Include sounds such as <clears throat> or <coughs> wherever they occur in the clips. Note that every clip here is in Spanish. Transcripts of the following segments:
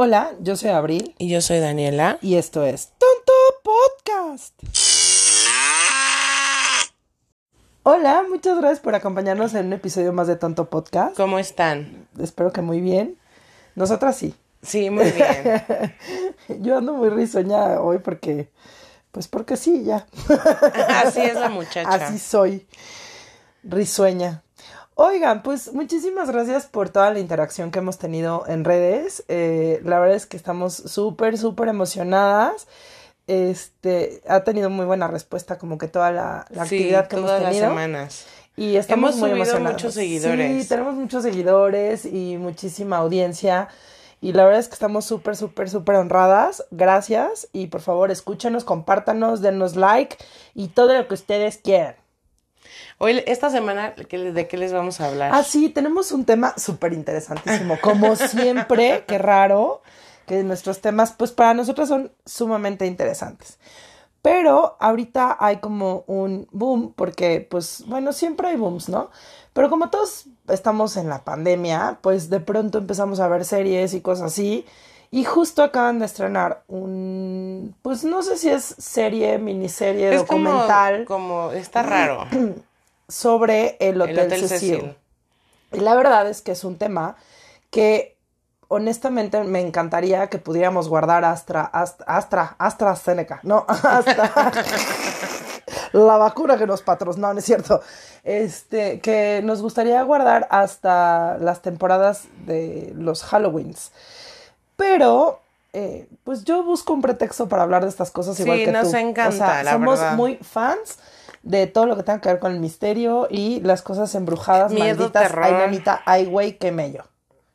Hola, yo soy Abril Y yo soy Daniela. y esto es Tonto Podcast. Hola, muchas gracias por acompañarnos en un episodio más de Tonto Podcast. ¿Cómo están? Espero que muy bien. Nosotras sí. Sí, muy bien. <laughs> Yo ando muy risueña hoy porque, pues porque sí, ya. Así es la muchacha. Así soy. Risueña. Oigan, pues muchísimas gracias por toda la interacción que hemos tenido en redes. Eh, la verdad es que estamos súper, súper emocionadas. Este, ha tenido muy buena respuesta como que toda la, la sí, actividad que todas hemos las tenido. semanas. Y estamos Hemos muy subido emocionados. muchos seguidores. Sí, tenemos muchos seguidores y muchísima audiencia. Y la verdad es que estamos súper, súper, súper honradas. Gracias. Y por favor, escúchenos, compártanos, denos like y todo lo que ustedes quieran. Hoy, esta semana, ¿qué- ¿de qué les vamos a hablar? Ah, sí, tenemos un tema súper interesantísimo. Como siempre, <laughs> qué raro que nuestros temas, pues para nosotros son sumamente interesantes. Pero ahorita hay como un boom, porque pues bueno, siempre hay booms, ¿no? Pero como todos estamos en la pandemia, pues de pronto empezamos a ver series y cosas así. Y justo acaban de estrenar un, pues no sé si es serie, miniserie, es como, documental como, está raro. <clears throat> sobre el Hotel, El Hotel Cecil. Cecil. Y la verdad es que es un tema que honestamente me encantaría que pudiéramos guardar Astra, Astra, Astra, AstraZeneca, no, <laughs> Astra, <laughs> la vacuna que nos patrocina, no es cierto, este, que nos gustaría guardar hasta las temporadas de los Halloweens. Pero, eh, pues yo busco un pretexto para hablar de estas cosas Sí, igual que nos tú. encanta, o sea, la somos verdad. muy fans de todo lo que tenga que ver con el misterio y las cosas embrujadas, Miedo, malditas, terror. ay nanita, ay güey, qué mello,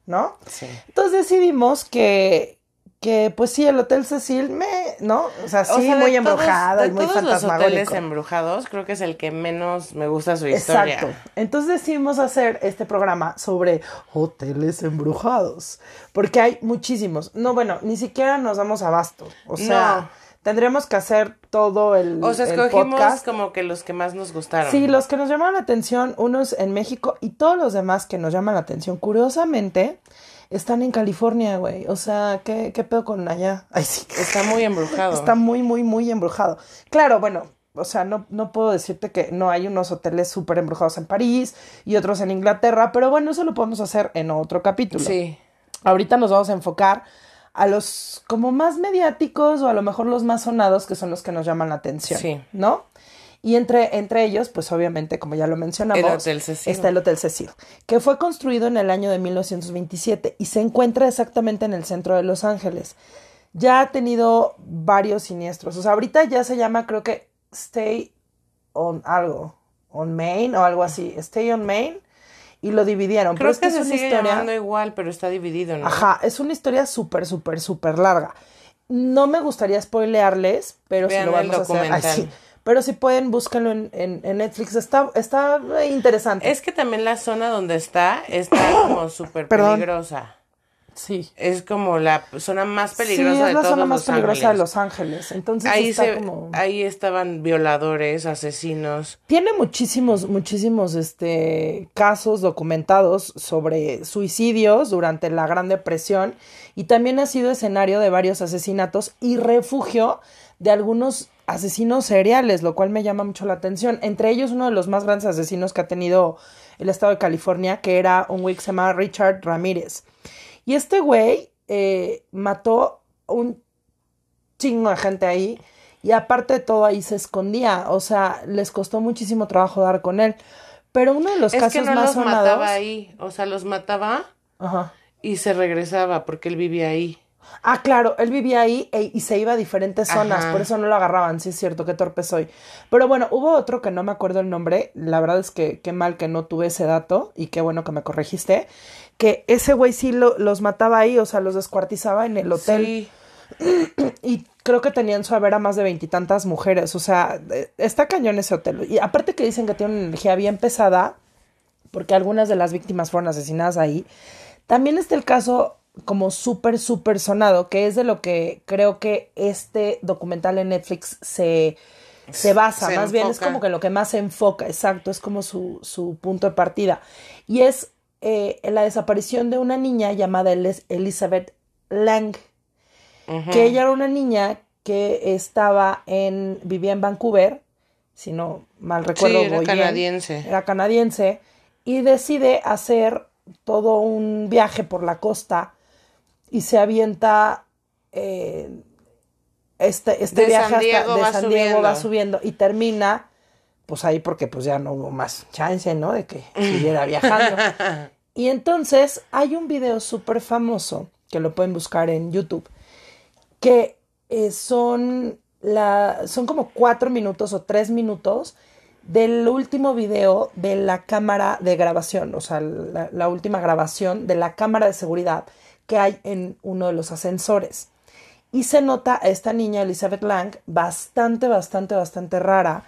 ¿no? Sí. Entonces decidimos que, que pues sí, el Hotel Cecil me, ¿no? O sea, sí, O sea, de muy embrujado y muy todos los hoteles embrujados, creo que es el que menos me gusta su historia. Exacto. Entonces decidimos hacer este programa sobre hoteles embrujados. Porque hay muchísimos. No, bueno, ni siquiera nos damos abasto. O sea, No. Tendríamos que hacer todo el, O sea, escogimos podcast. como que los que más nos gustaron. Sí, los que nos llaman la atención, unos en México y todos los demás que nos llaman la atención, curiosamente, están en California, güey. O sea, ¿qué, qué pedo con allá? Ay, sí. Está muy embrujado. Está muy, muy, muy embrujado. Claro, bueno, o sea, no, no puedo decirte que no hay unos hoteles súper embrujados en París y otros en Inglaterra, pero bueno, eso lo podemos hacer en otro capítulo. Sí. Ahorita nos vamos a enfocar a los como más mediáticos o a lo mejor los más sonados, que son los que nos llaman la atención, Sí. ¿no? Y entre, entre ellos, pues obviamente, como ya lo mencionamos, El Hotel Cecil. está el Hotel Cecil, que fue construido en el año de 1927 y se encuentra exactamente en el centro de Los Ángeles. Ya ha tenido varios siniestros. O sea, ahorita ya se llama, creo que Stay on algo, on Main o algo así, Stay on Main, y lo dividieron. Creo Pero es que, que, se es una sigue historia. igual, pero está dividido, ¿no? Ajá, es una historia súper, súper, súper larga. No me gustaría spoilearles, pero si lo el vamos a hacer. Ay, documental. sí. Pero si pueden, búsquenlo en, en, en Netflix. Está, está interesante. Es que también la zona donde está está como <coughs> súper peligrosa. Sí. Es como la zona más Sí, peligrosa es de la todos zona más Los peligrosa de Ángeles. Los Ángeles. Entonces Ahí, está se, como. ahí estaban violadores, asesinos. Tiene muchísimos, muchísimos este, casos documentados sobre suicidios durante la Gran Depresión y también ha sido escenario de varios asesinatos y refugio de algunos asesinos seriales, lo cual me llama mucho la atención. Entre ellos uno de los más grandes asesinos que ha tenido el estado de California, que era un güey que se llama Richard Ramírez. Y este güey eh, mató un chingo de gente ahí y aparte de todo ahí se escondía, o sea, les costó muchísimo trabajo dar con él. Pero uno de los es casos que no más los sonados, mataba ahí. O sea, los mataba Ajá. y se regresaba porque él vivía ahí. Ah, claro, él vivía ahí e- y se iba a diferentes zonas, Ajá. por eso no lo agarraban, sí es cierto, qué torpe soy. Pero bueno, hubo otro que no me acuerdo el nombre, la verdad es que qué mal que no tuve ese dato y qué bueno que me corregiste, que ese güey sí lo- los mataba ahí, o sea, los descuartizaba en el hotel. Sí. <clears throat> Y creo que tenían su haber a más de veintitantas mujeres. O sea, eh, está cañón ese hotel. Y aparte que dicen que tiene una energía bien pesada, porque algunas de las víctimas fueron asesinadas ahí. También está el caso como súper, súper sonado, que es de lo que creo que este documental en Netflix se, se basa. Se más bien es como que lo que más se enfoca, exacto, es como su, su punto de partida. Y es eh, la desaparición de una niña llamada Elizabeth Lang, que ella era una niña que estaba en, vivía en Vancouver, si no mal recuerdo. Sí, era canadiense. Era canadiense y decide hacer todo un viaje por la costa y se avienta eh, este, este De viaje San Diego hasta de San Diego va subiendo. subiendo y termina pues ahí porque pues ya no hubo más chance, ¿no? De que <laughs> siguiera viajando. Y entonces hay un video súper famoso que lo pueden buscar en YouTube que eh, son la son como cuatro minutos o tres minutos del último video de la cámara de grabación, o sea, la, la última grabación de la cámara de seguridad que hay en uno de los ascensores. Y se nota a esta niña, Elizabeth Lang, bastante, bastante, bastante rara,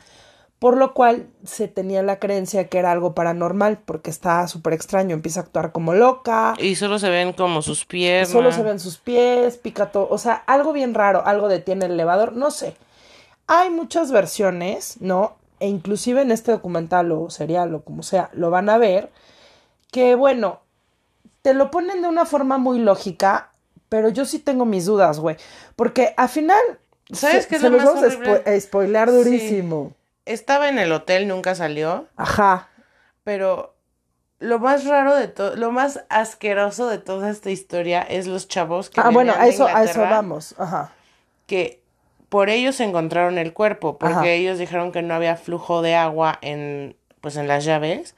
por lo cual se tenía la creencia que era algo paranormal, porque está súper extraño, empieza a actuar como loca, Y solo se ven como sus piernas. Solo se ven sus pies, pica todo. O sea, algo bien raro, algo detiene el elevador, no sé. Hay muchas versiones, ¿no? E inclusive en este documental o serial o como sea, lo van a ver. Que bueno, te lo ponen de una forma muy lógica, pero yo sí tengo mis dudas, güey. Porque al final. ¿Sabes se, qué es se lo los más vamos a spo- spoilear Sí. Estaba en el hotel, nunca salió. Ajá. Pero lo más raro de todo, lo más asqueroso de toda esta historia es los chavos que Ah, bueno, a eso, a eso vamos. Ajá. Que por ellos encontraron el cuerpo, porque Ajá. ellos dijeron que no había flujo de agua en, pues en las llaves.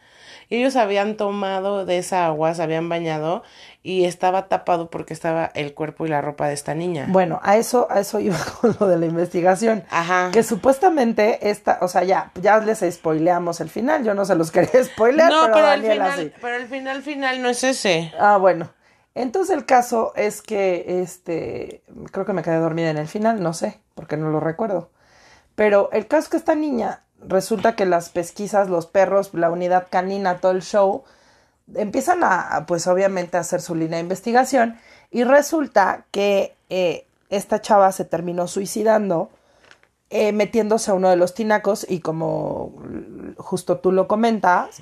Y ellos habían tomado de esa agua, se habían bañado y estaba tapado porque estaba el cuerpo y la ropa de esta niña. Bueno, a eso, a eso iba <laughs> con lo de la investigación. Ajá. Que supuestamente esta, o sea, ya, ya les spoileamos el final, yo no se los <laughs> quería spoilear, no, pero, pero, el final, pero el final final no es ese. Ah, bueno. Entonces el caso es que, este, creo que me quedé dormida en el final, no sé, porque no lo recuerdo. Pero el caso es que esta niña, resulta que las pesquisas, los perros, la unidad canina, todo el show, empiezan a, pues obviamente, a hacer su línea de investigación y resulta que eh, esta chava se terminó suicidando eh, metiéndose a uno de los tinacos y como justo tú lo comentas,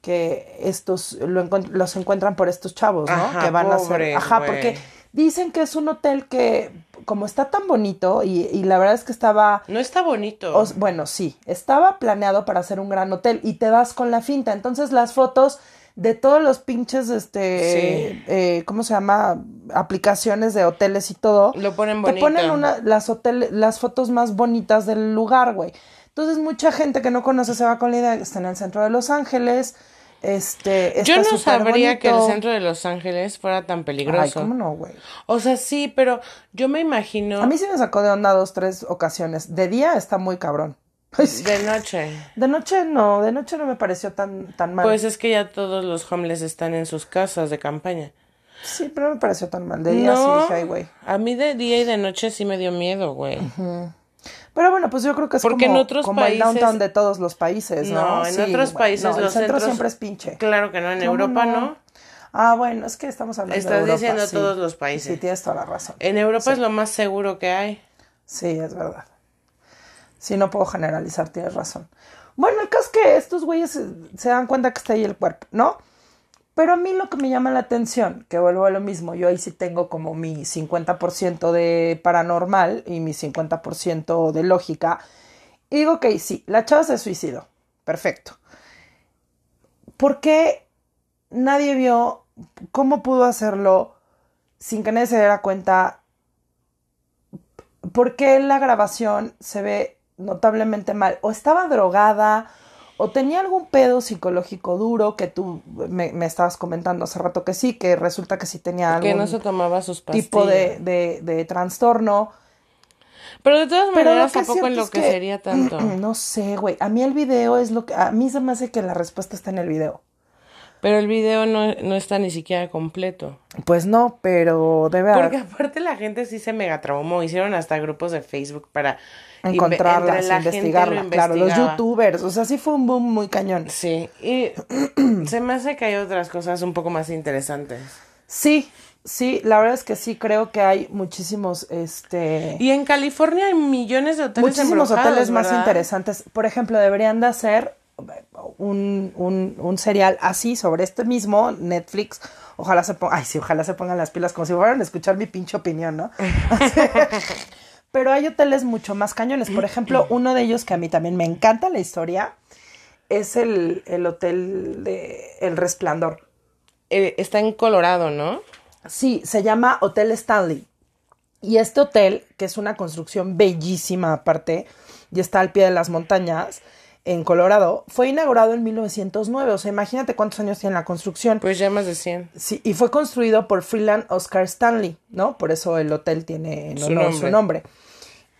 que estos lo encuent- los encuentran por estos chavos, ¿no? Ajá, que van a hacer... Ajá, porque dicen que es un hotel que como está tan bonito y, y la verdad es que estaba... No está bonito. os- bueno, sí, estaba planeado para hacer un gran hotel y te das con la finta. Entonces las fotos de todos los pinches, este, Sí. eh, ¿cómo se llama? Aplicaciones de hoteles y todo. Lo ponen Te bonito. ponen una, las, hotel, las fotos más bonitas del lugar, güey. Entonces mucha gente que no conoce se va con la idea de que está en el centro de Los Ángeles. Este, Yo no sabría que el centro de Los Ángeles fuera tan Ay, peligroso. ¿cómo no, güey? O sea, sí, pero yo me imagino A mí sí me sacó de onda dos, tres ocasiones. De día está muy cabrón. De noche. De noche no, de noche no me pareció tan, tan mal. Pues es que ya todos los homeless están en sus casas de campaña. sí, pero no me pareció tan mal. De día sí dije, ay, güey. a mí de día y de noche sí me dio miedo, güey. Pero bueno, pues yo creo que es Porque como, en otros como el países- downtown de todos los países, ¿no? No, en Sí, otros países No, el los centro centros- siempre es pinche. Claro que no, en ¿Cómo Europa no. Ah, bueno, es que estamos hablando de Estás Europa, diciendo sí. todos los países. Sí, tienes toda la razón. En Europa es lo más seguro que hay. Sí, es verdad. Sí, no puedo generalizar, tienes razón. Bueno, el caso es que estos güeyes se dan cuenta que está ahí el cuerpo, ¿no? Pero a mí lo que me llama la atención, que vuelvo a lo mismo, yo ahí sí tengo como mi 50% de paranormal y mi 50% de lógica. Y digo, ok, sí, la chava se suicidó. Perfecto. ¿Por qué nadie vio cómo pudo hacerlo sin que nadie se diera cuenta? ¿Por qué la grabación se ve notablemente mal? O estaba drogada, o tenía algún pedo psicológico duro que tú me, me estabas comentando hace rato que sí, que resulta que sí tenía Que algún no se tomaba sus pastillas. tipo de, de, de trastorno. Pero de todas Pero maneras tampoco en cierto lo es que, que- sería tanto. <clears throat> No sé, güey. A mí el video es lo que... A mí se me hace que la respuesta está en el video. Pero el video no, no está ni siquiera completo. Pues no, pero debe Porque haber... aparte la gente sí se mega traumó. Hicieron hasta grupos de Facebook para encontrarlas, la gente investigarla. lo Claro, los youtubers. O sea, sí fue un boom muy cañón. Sí, y <clears throat> se me hace que hay otras cosas un poco más interesantes. Sí, sí, la verdad es que sí creo que hay muchísimos, este... Y en California hay millones de hoteles muchísimos hoteles más interesantes. Por ejemplo, deberían de hacer, un, un, un serial así sobre este mismo Netflix. Ojalá se pongan, ay sí, ojalá se pongan las pilas como si fueran a escuchar mi pinche opinión, ¿no? <laughs> Pero hay hoteles mucho más cañones. Por ejemplo, uno de ellos que a mí también me encanta la historia es el, el hotel de El Resplandor. Eh, está en Colorado, ¿no? Sí, se llama Hotel Stanley. Y este hotel, que es una construcción bellísima aparte, y está al pie de las montañas, en Colorado, fue inaugurado en 1909. O sea, imagínate cuántos años tiene la construcción. Pues ya más de 100. Sí, y fue construido por Freeland Oscar Stanley, ¿no? Por eso el hotel tiene en Su honor nombre. su nombre.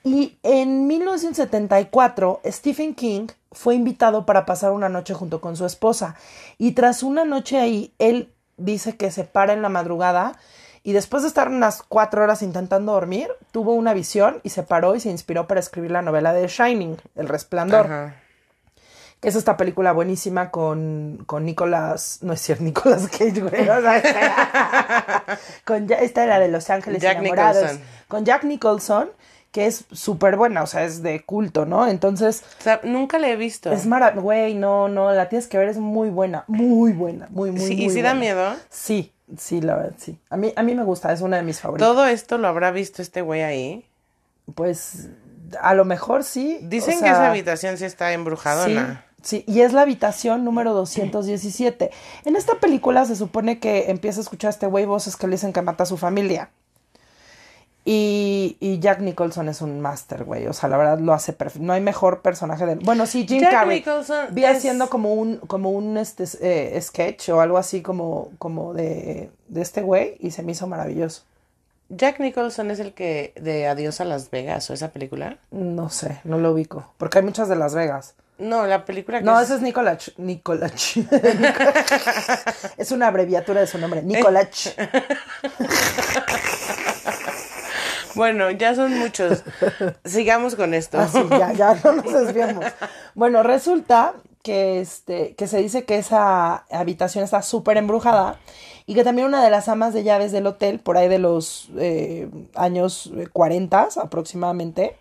Y en 1974, Stephen King fue invitado para pasar una noche junto con su esposa. Y tras una noche ahí, él dice que se para en la madrugada y después de estar unas cuatro horas intentando dormir, tuvo una visión y se paró y se inspiró para escribir la novela de Shining, El Resplandor. Ajá. Es esta película buenísima con, con Nicolas, no es cierto, <laughs> Nicolas Cage, güey. o sea, <laughs> con esta era de Los Ángeles Jack Enamorados. Nicholson. Con Jack Nicholson, que es súper buena, o sea, es de culto, ¿no? Entonces, O sea, nunca la he visto. es maravillosa, güey, no, no, la tienes que ver, es muy buena, muy buena, muy, muy, Sí, muy ¿Y si da miedo? Sí, sí, la verdad, sí. A mí, a mí me gusta, es una de mis favoritas. Todo esto lo habrá visto este güey ahí. Pues, a lo mejor sí. Dicen o que esa habitación sí está embrujadona. Sí, sí, y es la habitación número 217. En esta película se supone que empieza a escuchar a este güey voces que le dicen que mata a su familia. Y, y Jack Nicholson es un máster, güey. O sea, la verdad lo hace perfecto. No hay mejor personaje de... Bueno, sí, Jim Jack Carrey. Nicholson Vi es- haciendo como un, como un este, eh, sketch o algo así como, como de, de este güey y se me hizo maravilloso. Jack Nicholson es el que de Adiós a Las Vegas o esa película. No sé, no lo ubico. Porque hay muchas de Las Vegas. No, la película que No, es- ese es Nicolach. Nicolach. <laughs> es una abreviatura de su nombre. Nicolach. <laughs> Bueno, ya son muchos. Sigamos con esto. Así, ya, ya no nos desviamos. Bueno, resulta que este, que se dice que esa habitación está súper embrujada y que también una de las amas de llaves del hotel, por ahí de los eh, años eh, 40 aproximadamente,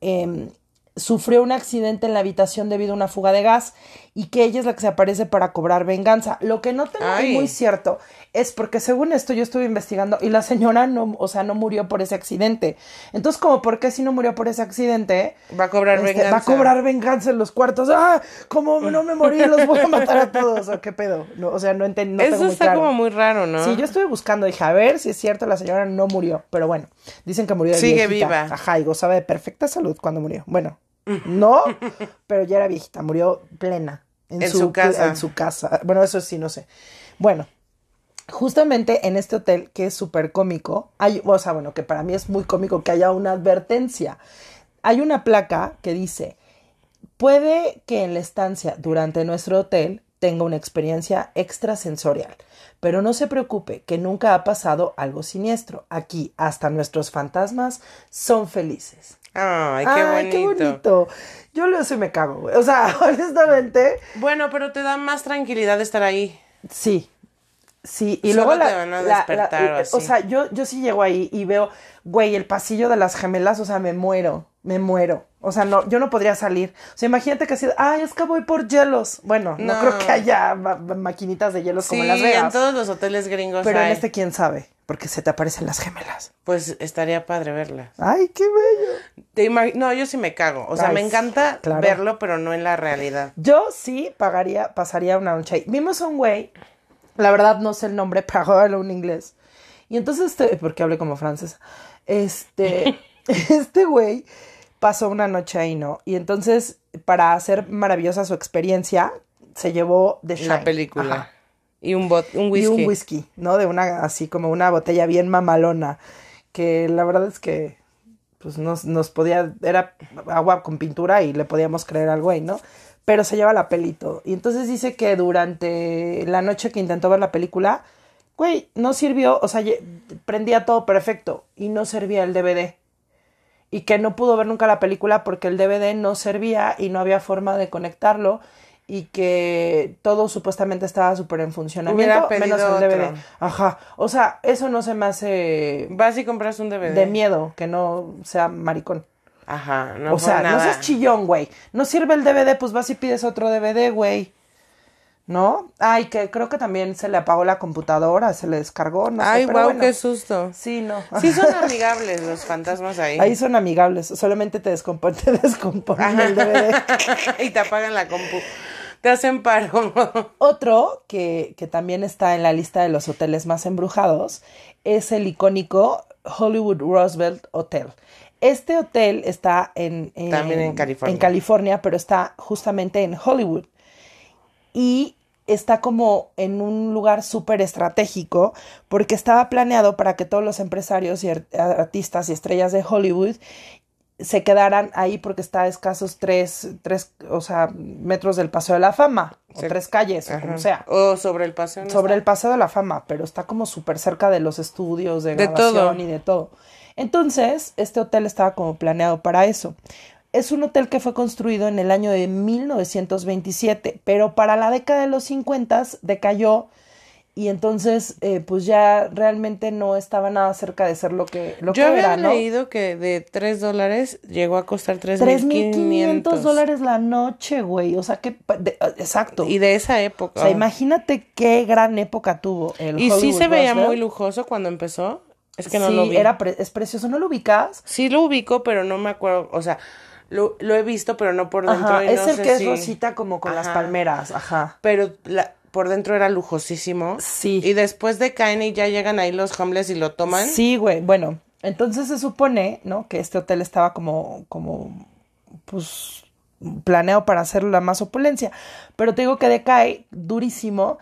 em, sufrió un accidente en la habitación debido a una fuga de gas y que ella es la que se aparece para cobrar venganza. Lo que no tengo muy cierto es porque según esto yo estuve investigando y la señora no, o sea, no murió por ese accidente. Entonces, como por qué si no murió por ese accidente, Va a cobrar este, venganza. va a cobrar venganza en los cuartos. ¡Ah! Como no me morí, los voy a matar a todos. ¿O qué pedo? No, o sea, no entiendo. No Eso tengo muy está claro. como muy raro, ¿no? Sí, yo estuve buscando, dije, a ver si es cierto, la señora no murió, pero bueno, dicen que murió de Sigue viejita. viva. Ajá, y gozaba de perfecta salud cuando murió. Bueno, no, <laughs> pero ya era viejita, murió plena. En su casa. En su casa. Bueno, eso sí, no sé. Bueno, justamente en este hotel, que es súper cómico, hay, o sea, bueno, que para mí es muy cómico que haya una advertencia. Hay una placa que dice, Puede que en la estancia durante nuestro hotel tenga una experiencia extrasensorial, pero no se preocupe que nunca ha pasado algo siniestro. Aquí hasta nuestros fantasmas son felices. Ay, qué Ay, bonito. qué bonito. Yo lo sé me cago, güey. O sea, <laughs> honestamente, Bueno, pero te da más tranquilidad estar ahí. sí. Sí, y Solo luego la, te van a la- la- despertar o así. o sea, yo, yo sí llego ahí y veo, güey, el pasillo de las gemelas, o sea, me muero, me muero. O sea, no, yo no podría salir. O sea, imagínate que así, ay, es que voy por hielos. Bueno, no, No. creo que haya ma- ma- maquinitas de hielos Sí, como en Las Vegas. todos los hoteles gringos pero en este, quién sabe, porque se te aparecen las gemelas. Pues estaría padre verlas. Ay, qué bello. Te No, yo sí me cago. O sea, Ay, me encanta claro. verlo, pero no en la realidad. Yo sí pagaría, pasaría una noche ahí. Vimos a un güey, la verdad no sé el nombre, <laughs> pero hablo un inglés. Y entonces, este, porque hablé como francés, este, <laughs> este güey pasó una noche ahí, ¿no? Y entonces, para hacer maravillosa su experiencia, se llevó de La película. Y un, bot, un whisky. Y un whisky, ¿no? De una, así como una botella bien mamalona, que la verdad es que, pues nos, nos podía, era agua con pintura y le podíamos creer al güey, ¿no? Pero se lleva la peli y todo. Y entonces dice que durante la noche que intentó ver la película, güey, no sirvió, o sea, prendía todo perfecto y no servía el DVD. Y que no pudo ver nunca la película porque el DVD no servía y no había forma de conectarlo y que todo supuestamente estaba súper en funcionamiento, menos el DVD. otro. Ajá. O sea, eso no se me hace Vas y compras un DVD. de miedo que no sea maricón. Ajá, no o fue sea, no seas chillón, güey. No sirve el DVD, pues vas y pides otro DVD, güey. ¿No? Ay, que creo que también se le apagó la computadora, se le descargó, no sé, Ay, pero wow, bueno. qué susto. Sí, no. Sí son <laughs> amigables los fantasmas ahí. Ahí son amigables, solamente te descomponen, te descomponen el DVD. <laughs> y te apagan la compu. Te hacen paro. Otro que, que también está en la lista de los hoteles más embrujados es el icónico Hollywood Roosevelt Hotel. Este hotel está en, También en California. en California, pero está justamente en Hollywood. Y está como en un lugar súper estratégico porque estaba planeado para que todos los empresarios y ar- artistas y estrellas de Hollywood se quedaran ahí porque está a escasos tres, tres, o sea, metros del Paseo de la Fama, o Sí. tres calles, o como sea. O sobre el paseo. ¿no Sobre está? el Paseo de la Fama, pero está como súper cerca de los estudios de De grabación todo. y de todo. Entonces, este hotel estaba como planeado para eso. Es un hotel que fue construido en el año de 1927, pero para la década de los 50 decayó y entonces eh, pues ya realmente no estaba nada cerca de ser lo que, lo Yo que había era, ¿no? leído que de 3 dólares llegó a costar 3.500 3.500 dólares la noche, güey. O sea, que... de- exacto. Y de esa época. O sea, imagínate qué gran época tuvo el y sí se veía muy lujoso cuando empezó. Es que no sí, lo vi. era pre- es precioso. ¿No lo ubicas? Sí lo ubico, pero no me acuerdo. O sea, lo, lo he visto, pero no por dentro. Ajá, y es no el sé que si- es rosita como con las palmeras. Ajá. Pero la- por dentro era lujosísimo. Sí. Y después de y ya llegan ahí los homeless y lo toman. Sí, güey. Bueno, entonces se supone, ¿no? Que este hotel estaba como, como, pues, planeado para hacer la más opulencia. Pero te digo que decae durísimo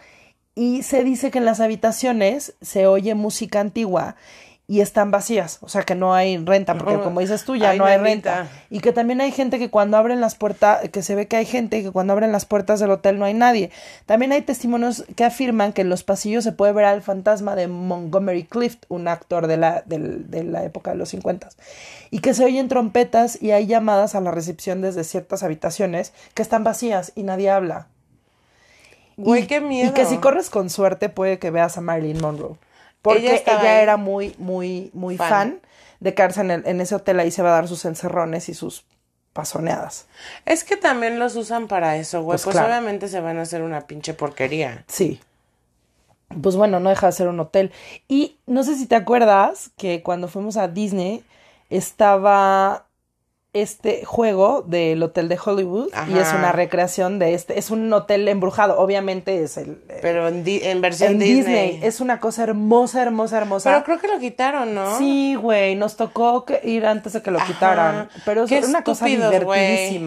y se dice que en las habitaciones se oye música antigua y están vacías, o sea que no hay renta, porque como dices tú, ya Ay, no hay renta. Y que también hay gente que cuando abren las puertas, que se ve que hay gente que cuando abren las puertas del hotel no hay nadie. También hay testimonios que afirman que en los pasillos se puede ver al fantasma de Montgomery Clift, un actor de la, de la época de los 50. Y que se oyen trompetas y hay llamadas a la recepción desde ciertas habitaciones que están vacías y nadie habla. Güey, Y- qué miedo. Y que si corres con suerte puede que veas a Marilyn Monroe. Porque Ella ella, era muy, muy, muy Fan. fan, de quedarse en, el- en ese hotel. Ahí se va a dar sus encerrones y sus pasoneadas. Es que también los usan para eso, güey. Pues Pues, claro. obviamente se van a hacer una pinche porquería. Sí. Pues bueno, no deja de ser un hotel. Y no sé si te acuerdas que cuando fuimos a Disney estaba este juego del Hotel de Hollywood y es una recreación de este. Es un hotel embrujado. Obviamente es el. Pero en, di- en versión en Disney. Disney. Es una cosa hermosa, hermosa, hermosa. Pero creo que lo quitaron, ¿no? Sí, güey, nos tocó que- ir antes de que lo Ajá. quitaran. Pero es Qué una cosa güey.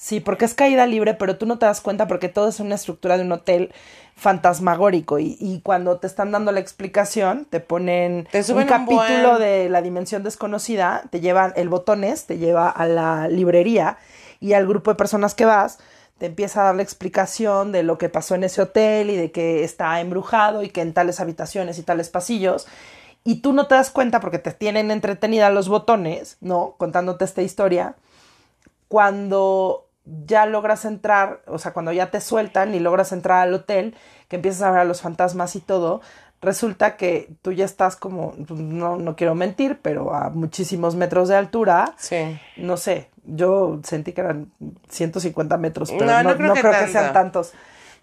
Sí, porque es caída libre, pero tú no te das cuenta porque todo es una estructura de un hotel fantasmagórico y, y cuando te están dando la explicación te ponen Te un buen. capítulo de la dimensión desconocida, te llevan el botones, te lleva a la librería y al grupo de personas que vas te empieza a dar la explicación de lo que pasó en ese hotel y de que está embrujado y que en tales habitaciones y tales pasillos y tú no te das cuenta porque te tienen entretenida los botones, ¿no? Contándote esta historia. Cuando ya logras entrar, o sea, cuando ya te sueltan y logras entrar al hotel, que empiezas a ver a los fantasmas y todo, resulta que tú ya estás como, pues, no, no quiero mentir, pero a muchísimos metros de altura. Sí. No sé, yo sentí que eran 150 metros, pero No, no, no creo no que creo que tanto. sean tantos.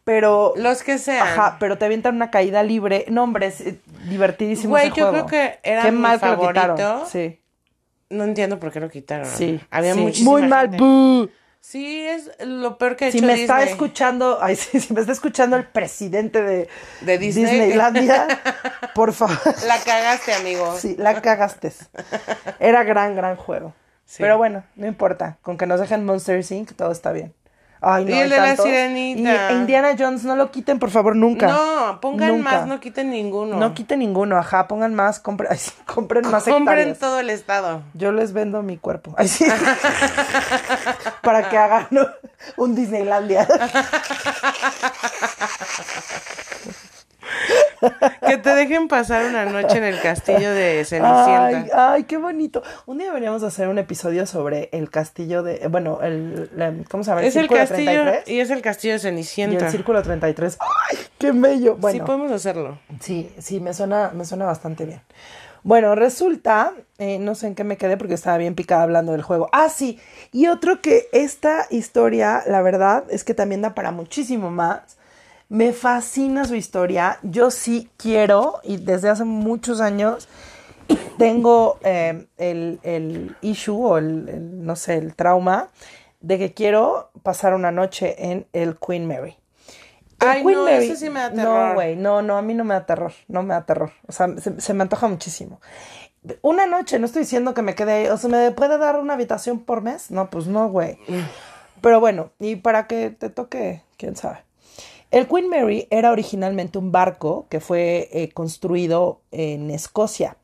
Pero Los que sean. Ajá, pero te avientan una caída libre. No, hombre, es eh, divertidísimo Güey, ese yo juego. creo que era Qué mi mal que lo quitaron. Sí, No entiendo por qué lo quitaron. sí. Había sí. Muy mal. bú. Sí, es lo peor que ha Si hecho me está escuchando, <laughs> ay, si me está escuchando el presidente de, De Disney. Disneylandia, <laughs> por favor. La cagaste, amigo. Sí, la cagaste. Era gran, gran juego. Sí. Pero bueno, no importa. Con que nos dejen Monster Inc., todo está bien. Ay, no, Y el de la sirenita. Y Indiana Jones, no lo quiten, por favor, nunca. No, pongan Nunca. más, no quiten ninguno. No quiten ninguno, ajá, pongan más, ay, sí, <laughs> compren más Compren hectáreas. todo el estado. Yo les vendo mi cuerpo. Ay, sí. <laughs> <laughs> Para que hagan un Disneylandia. <laughs> Que te dejen pasar una noche en el castillo de Cenicienta. Ay, ay, qué bonito. Un día deberíamos hacer un episodio sobre el castillo de, bueno, el, la- ¿cómo se llama? es el Círculo castillo 33. y es el castillo de Y Cenicienta. el círculo 33. ¡Ay, qué bello! Sí Bueno, podemos hacerlo. sí, sí, me suena, me suena bastante bien. Bueno, resulta, eh, no sé en qué me quedé porque estaba bien picada hablando del juego. Ah, sí, y otro que esta historia, la verdad, es que también da para muchísimo más. Me fascina su historia. Yo sí quiero, y desde hace muchos años, tengo eh, el, el, issue o el, no sé, el trauma de que quiero pasar una noche en el Queen Mary. Ay, no, ese sí me da terror. No, güey, no, no, a mí no me da terror, no me da terror. O sea, se, me antoja muchísimo. Una noche, no estoy diciendo que me quede ahí, o sea, ¿me puede dar una habitación por mes? No, pues no, güey. Pero bueno, y para que te toque, quién sabe. El Queen Mary era originalmente un barco que fue eh, construido en Escocia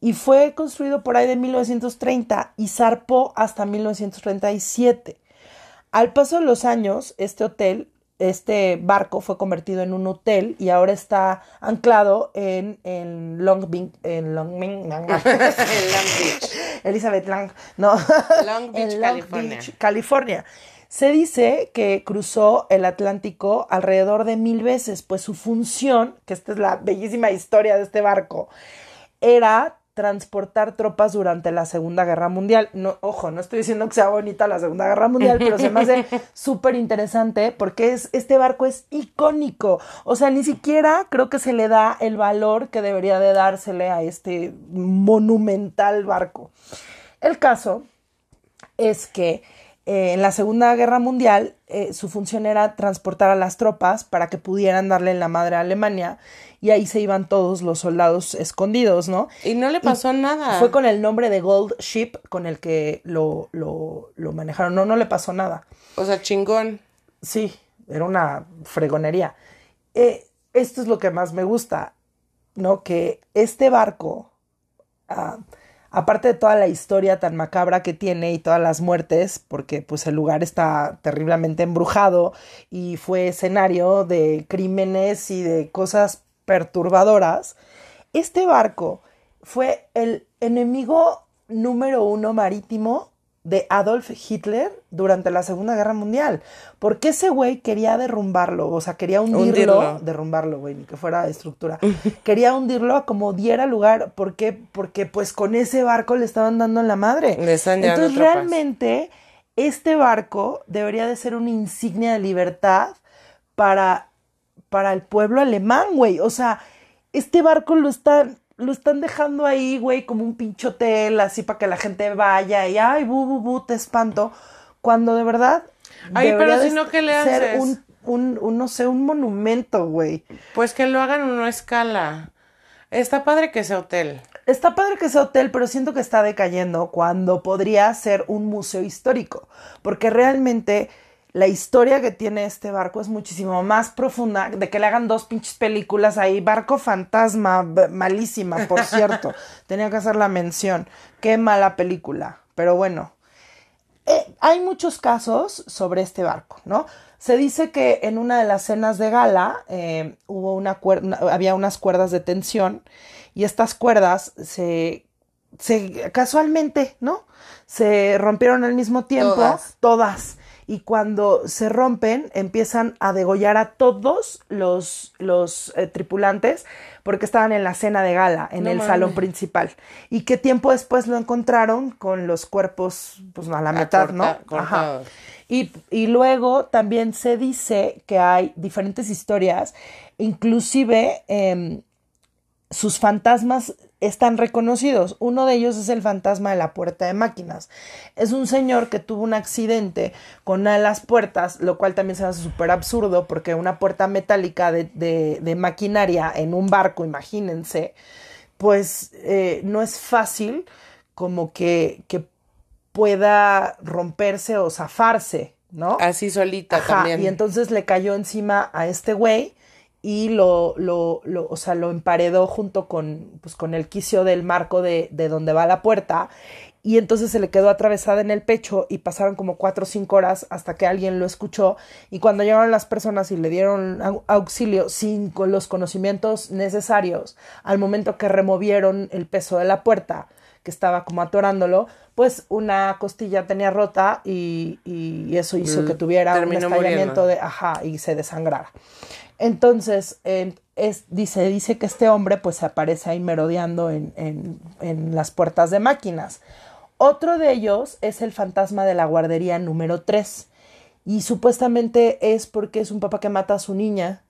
y fue construido por ahí de 1930 y zarpó hasta 1937. Al paso de los años, este hotel, este barco fue convertido en un hotel y ahora está anclado en, en Long Beach, en Long, Beach. <laughs> Elizabeth Lang, no, Long Beach, <laughs> California. California. Se dice que cruzó el Atlántico alrededor de mil veces, pues su función, que esta es la bellísima historia de este barco, era transportar tropas durante la Segunda Guerra Mundial. No, ojo, no estoy diciendo que sea bonita la Segunda Guerra Mundial, pero se me hace <laughs> súper interesante porque es, este barco es icónico. O sea, ni siquiera creo que se le da el valor que debería de dársele a este monumental barco. El caso es que eh, en la Segunda Guerra Mundial eh, su función era transportar a las tropas para que pudieran darle en la madre a Alemania y ahí se iban todos los soldados escondidos, ¿no? Y no le pasó nada. Fue con el nombre de Gold Ship con el que lo, lo, lo manejaron. No, no le pasó nada. O sea, chingón. Sí, era una fregonería. Eh, esto es lo que más me gusta, ¿no? Que este barco... Ah, aparte de toda la historia tan macabra que tiene y todas las muertes, porque pues el lugar está terriblemente embrujado y fue escenario de crímenes y de cosas perturbadoras, este barco fue el enemigo número uno marítimo de Adolf Hitler durante la Segunda Guerra Mundial. Porque ese güey quería derrumbarlo, o sea, quería hundirlo, derrumbarlo, güey, ni que fuera estructura. <laughs> quería hundirlo a como diera lugar. ¿Por qué? Porque pues con ese barco le estaban dando en la madre. Entonces realmente este barco debería de ser una insignia de libertad para, para el pueblo alemán, güey. O sea, este barco lo están lo están dejando ahí, güey, como un pinche hotel, así para que la gente vaya y, ay, bu, bu, bu, te espanto. Cuando de verdad. Ay, pero si no, ¿qué le haces? Un, un, un, no sé, un monumento, güey. Pues que lo hagan en una escala. Está padre que sea hotel. Está padre que sea hotel, pero siento que está decayendo cuando podría ser un museo histórico. Porque realmente la historia que tiene este barco es muchísimo más profunda de que le hagan dos pinches películas ahí. Barco fantasma, malísima, por <laughs> cierto. Tenía que hacer la mención. Qué mala película. Pero bueno, eh, hay muchos casos sobre este barco, ¿no? Se dice que en una de las cenas de gala eh, hubo una había unas cuerdas de tensión y estas cuerdas se, se casualmente, ¿no? Se rompieron al mismo tiempo, todas. todas y cuando se rompen empiezan a degollar a todos los, los eh, tripulantes porque estaban en la cena de gala, en el salón principal. Y que tiempo después lo encontraron con los cuerpos pues a la mitad, ¿no? Ajá. Y, y, luego también se dice que hay diferentes historias, inclusive eh, sus fantasmas están reconocidos. Uno de ellos es el fantasma de la puerta de máquinas. Es un señor que tuvo un accidente con una de las puertas, lo cual también se hace súper absurdo porque una puerta metálica de, de, maquinaria en un barco, imagínense, pues eh, no es fácil como que, que pueda romperse o zafarse, ¿no? Así solita también. Y entonces le cayó encima a este güey y lo, lo, lo, o sea, lo emparedó junto con, pues, con el quicio del marco de, de donde va la puerta y entonces se le quedó atravesada en el pecho y pasaron como cuatro o cinco horas hasta que alguien lo escuchó y cuando llegaron las personas y le dieron auxilio sin los conocimientos necesarios al momento que removieron el peso de la puerta que estaba como atorándolo, pues una costilla tenía rota y, y eso hizo que tuviera un estallamiento de, ajá, y se desangrara. Entonces, es, dice, dice que este hombre pues se aparece ahí merodeando en, en, en las puertas de máquinas. Otro de ellos es el fantasma de la guardería número 3. Y supuestamente es porque es un papá que mata a su niña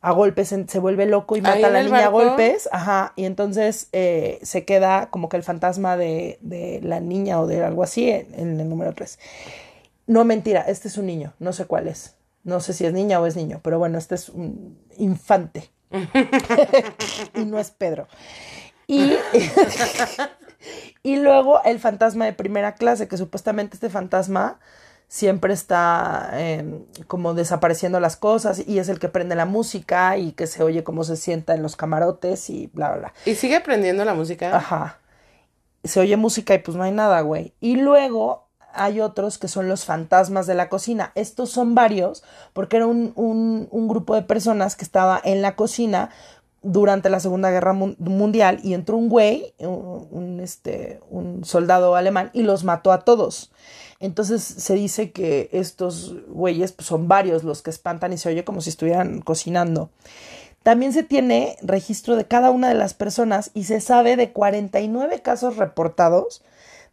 a golpes, se vuelve loco y ¿Ahí mata a la niña a golpes. Ajá. Y entonces eh, se queda como que el fantasma de, de la niña o de algo así en, en el número 3. No, mentira, este es un niño, no sé cuál es. No sé si es niña o es niño, pero bueno, este es un infante. <laughs> <laughs> y no es Pedro. Y, <laughs> y luego el fantasma de primera clase, que supuestamente este fantasma siempre está eh, como desapareciendo las cosas y es el que prende la música y que se oye cómo se sienta en los camarotes y bla, bla, bla. ¿Y sigue aprendiendo la música? Ajá. Se oye música y pues no hay nada, güey. Y luego hay otros que son los fantasmas de la cocina. Estos son varios porque era un, un, grupo de personas que estaba en la cocina durante la Segunda Guerra Mun- Mundial y entró un güey, un, un, este, un soldado alemán y los mató a todos. Entonces se dice que estos güeyes pues, son varios los que espantan y se oye como si estuvieran cocinando. También se tiene registro de cada una de las personas y se sabe de 49 casos reportados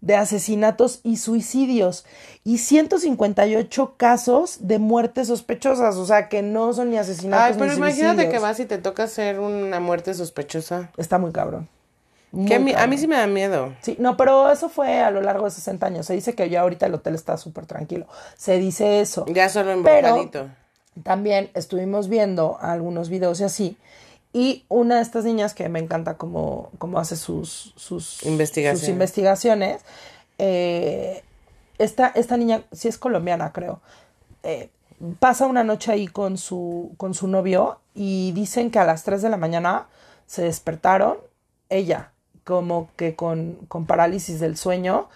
de asesinatos y suicidios y 158 casos de muertes sospechosas, o sea que no son ni asesinatos Ay, pero ni imagínate suicidios. que vas y te toca hacer una muerte sospechosa. Está muy cabrón. Muy Que a mí, a mí sí me da miedo. Sí, no, pero eso fue a lo largo de 60 años. Se dice que ya ahorita el hotel está súper tranquilo. Se dice eso. Ya solo Pero- embrujadito. También estuvimos viendo algunos videos y así. Y una de estas niñas que me encanta cómo, cómo hace sus, sus, Investigaciones. sus investigaciones, eh, esta, esta niña, sí es colombiana, creo, eh, pasa una noche ahí con su, con su novio y dicen que a las 3 de la mañana se despertaron, ella, como que con, con parálisis del sueño,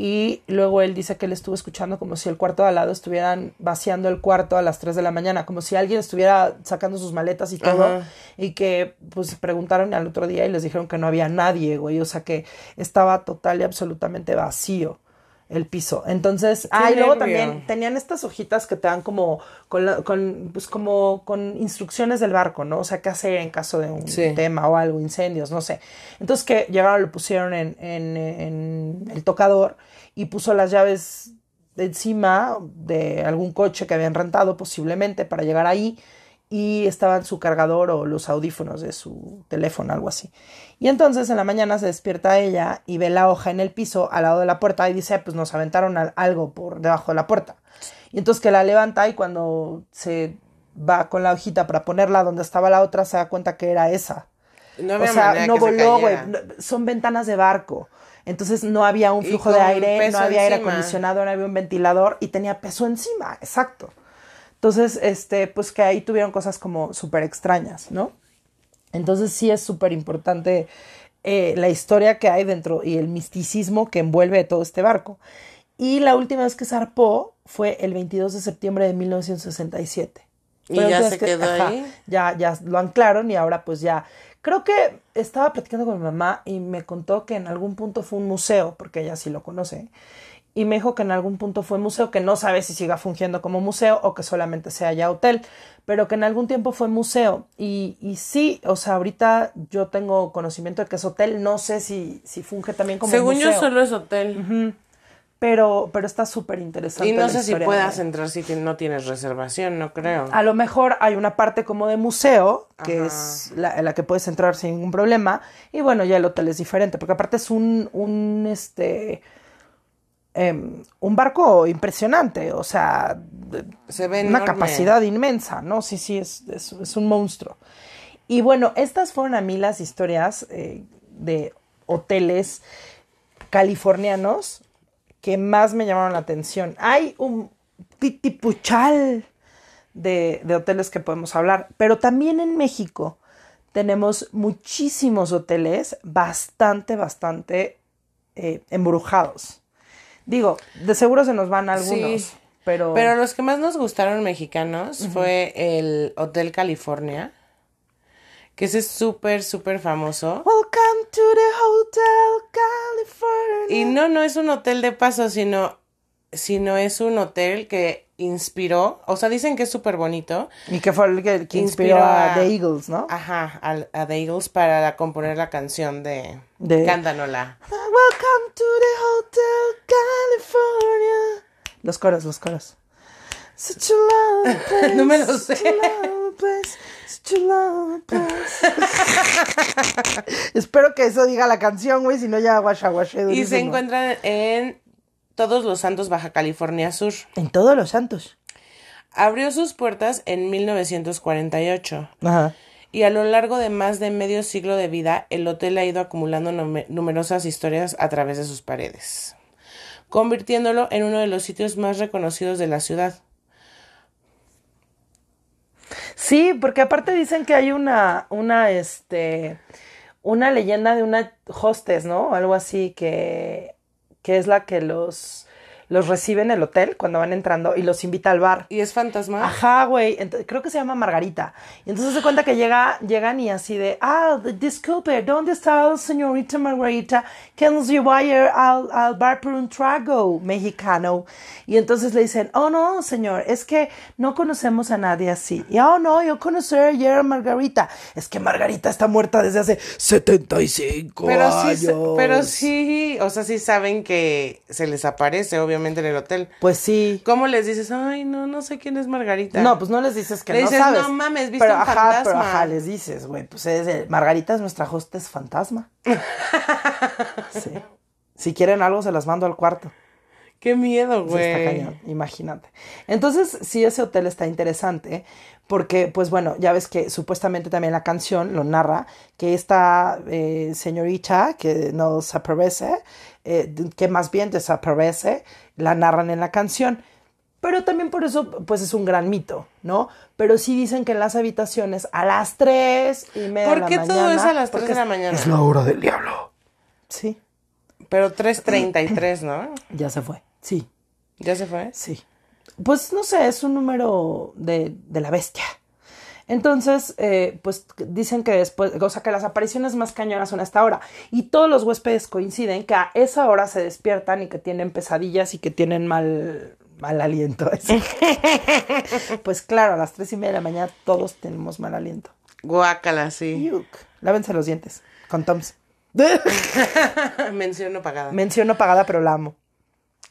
y luego él dice que él estuvo escuchando como si el cuarto de al lado estuvieran vaciando el cuarto a las 3 de la mañana, como si alguien estuviera sacando sus maletas y todo, Ajá. y que pues preguntaron al otro día y les dijeron que no había nadie, güey, o sea que estaba total y absolutamente vacío el piso. Entonces, ah, y luego nervio. también tenían estas hojitas que te dan como con, la- con pues como con instrucciones del barco, ¿no? O sea, qué hacer en caso de un Sí. tema o algo, incendios, no sé. Entonces que llegaron, lo pusieron en, en, en el tocador y puso las llaves de encima de algún coche que habían rentado posiblemente para llegar ahí y estaba en su cargador o los audífonos de su teléfono, algo así. Y entonces en la mañana se despierta ella y ve la hoja en el piso al lado de la puerta y dice, "Ah, pues nos aventaron al- algo por debajo de la puerta. Y entonces que la levanta y cuando se va con la hojita para ponerla donde estaba la otra se da cuenta que era esa. No O había sea, manera no voló, güey. Son ventanas de barco. Entonces no había un flujo de aire, no había aire acondicionado, no había un ventilador y tenía peso encima, exacto. Entonces, este, pues que ahí tuvieron cosas como súper extrañas, ¿no? Entonces sí es súper importante eh, la historia que hay dentro y el misticismo que envuelve todo este barco. Y la última vez que zarpó fue el 22 de septiembre de 1967. ¿Y la ya se vez quedó ahí? Ya, ya lo anclaron y ahora pues ya. Creo que estaba platicando con mi mamá y me contó que en algún punto fue un museo, porque ella sí lo conoce. Y me dijo que en algún punto fue museo, que no sabe si siga fungiendo como museo o que solamente sea ya hotel, pero que en algún tiempo fue museo. Y, y sí, o sea, ahorita yo tengo conocimiento de que es hotel, no sé si, si funge también como Según museo. yo solo es hotel. Pero, pero está súper interesante. Y no sé si puedas de- entrar si no tienes reservación, no creo. A lo mejor hay una parte como de museo, que Ajá. es la, en la que puedes entrar sin ningún problema. Y bueno, ya el hotel es diferente, porque aparte es un, un este, em, un barco impresionante, o sea, Se ve una enorme. capacidad inmensa, ¿no? Sí, sí, es, es, es un monstruo. Y bueno, estas fueron a mí las historias eh, de hoteles californianos que más me llamaron la atención. Hay un titipuchal de, de hoteles que podemos hablar, pero también en México tenemos muchísimos hoteles bastante, bastante eh, embrujados. Digo, de seguro se nos van algunos, Sí. pero... Pero los que más nos gustaron mexicanos fue el Hotel California, que ese es súper, súper famoso. Welcome to the Hotel California. Y no, no es un hotel de paso, sino sino es un hotel que inspiró, o sea, dicen que es súper bonito. Y que fue el que, que inspiró, Inspiró a a- The Eagles, ¿no? Ajá, a, The Eagles para la- componer la canción de, De- Cántanola. Welcome to the Hotel California. Los coros, los coros. Such a <laughs> place. No me lo such sé. place. <laughs> Espero que eso diga la canción, güey, si no ya guasha guasha Y se encuentran en Todos los Santos, Baja California Sur. En todos los santos. Abrió sus puertas en 1948 Ajá. y a lo largo de más de medio siglo de vida, el hotel ha ido acumulando nume- numerosas historias a través de sus paredes, convirtiéndolo en uno de los sitios más reconocidos de la ciudad. Sí, porque aparte dicen que hay una, una, este, una leyenda de una hostess, ¿no? Algo así que, que es la que los, los recibe en el hotel cuando van entrando y los invita al bar. ¿Y es fantasma? Ajá, güey. Creo que se llama Margarita. Y entonces se cuenta que llega, llegan y así de, ah, disculpe, ¿dónde está señorita Margarita? Que nos llevó ayer al, al bar por un trago mexicano. Y entonces le dicen, oh no, señor, es que no conocemos a nadie así. Y oh no, yo conocí ayer a Margarita. Es que Margarita está muerta desde hace 75 Pero sí, años. pero sí, o sea, sí saben que se les aparece, obviamente, en el hotel. Pues sí. ¿Cómo les dices? Ay, no, no sé quién es Margarita. No, pues no les dices que Le no dices, sabes. "No mames, ¿viste pero, un ajá, fantasma?" Pero ajá, les dices, güey, pues es Margarita es nuestra hostess fantasma. <laughs> sí. Si quieren algo, se las mando al cuarto. Qué miedo, Sí, está güey. cañón, imagínate. Entonces, sí, ese hotel está interesante, porque, pues bueno, ya ves que supuestamente también la canción lo narra, que esta eh, señorita que nos aparece, eh, que más bien desaparece, la narran en la canción. Pero también por eso, pues es un gran mito, ¿no? Pero sí dicen que en las habitaciones a las 3 y media de ¿Por la qué mañana. todo es a las 3 porque de la mañana? Es la hora del diablo. Sí, Pero 3.33, ¿no? ya se fue. Sí, ¿Ya se fue? Sí. Pues no sé, es un número de, de la bestia. Entonces, eh, pues dicen que después, o sea, que las apariciones más cañonas son a esta hora. Y todos los huéspedes coinciden que a esa hora se despiertan y que tienen pesadillas y que tienen mal, mal aliento. <laughs> pues claro, a las tres y media de la mañana todos tenemos mal aliento. Guácala, sí. Yuk. Lávense los dientes con Toms. <laughs> Mención no pagada. Menciono pagada, pero la amo.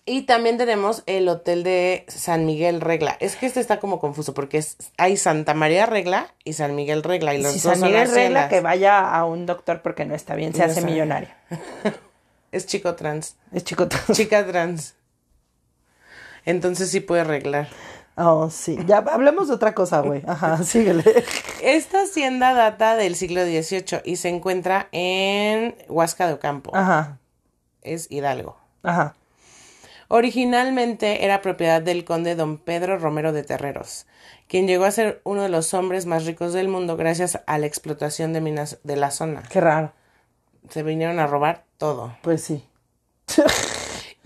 Y también tenemos el hotel de San Miguel Regla. Es que este está como confuso porque es, hay Santa María Regla y San Miguel Regla. Y los Si dos San Miguel regla que vaya a un doctor porque no está bien, se No hace sabe. millonario. <laughs> Es chico trans. Es chico. Chica trans. Entonces sí puede arreglar. Oh, sí. Ya hablemos de otra cosa, güey. Ajá, <laughs> síguele. Esta hacienda data del siglo XVIII y se encuentra en Huasca de Ocampo. Ajá, Es Hidalgo. ajá. Originalmente era propiedad del conde don Pedro Romero de Terreros, quien llegó a ser uno de los hombres más ricos del mundo gracias a la explotación de minas de la zona. Qué raro. Se vinieron a robar todo. Pues sí. <laughs>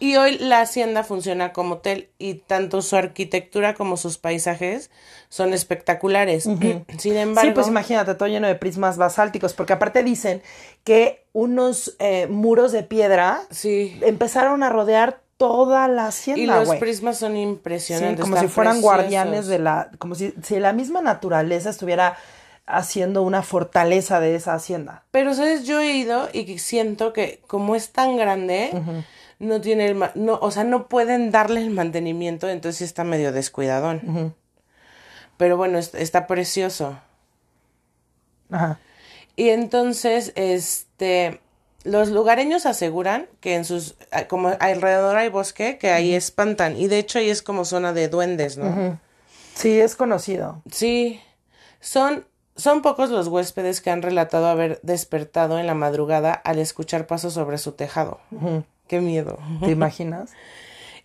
Y hoy la hacienda funciona como hotel y tanto su arquitectura como sus paisajes son espectaculares. <clears throat> Sin embargo, Sí, pues imagínate, todo lleno de prismas basálticos, porque aparte dicen que unos eh, muros de piedra sí. empezaron a rodear toda la Y hacienda, los güey. prismas son Sí, impresionantes. como si fueran preciosos. guardianes de la, como si, si la misma naturaleza estuviera haciendo una fortaleza de esa hacienda. Pero, ¿sabes? Yo he ido y siento que como es tan grande, no tiene el... No, o sea, no pueden darle el mantenimiento, entonces está medio descuidadón. Pero bueno, es- está precioso. Ajá. Y entonces, este... Los lugareños aseguran que en sus... Como alrededor hay bosque, que ahí espantan. Y de hecho ahí es como zona de duendes, ¿no? Sí, es conocido. Sí, son, son pocos los huéspedes que han relatado haber despertado en la madrugada al escuchar pasos sobre su tejado. Qué miedo. ¿Te imaginas? <laughs>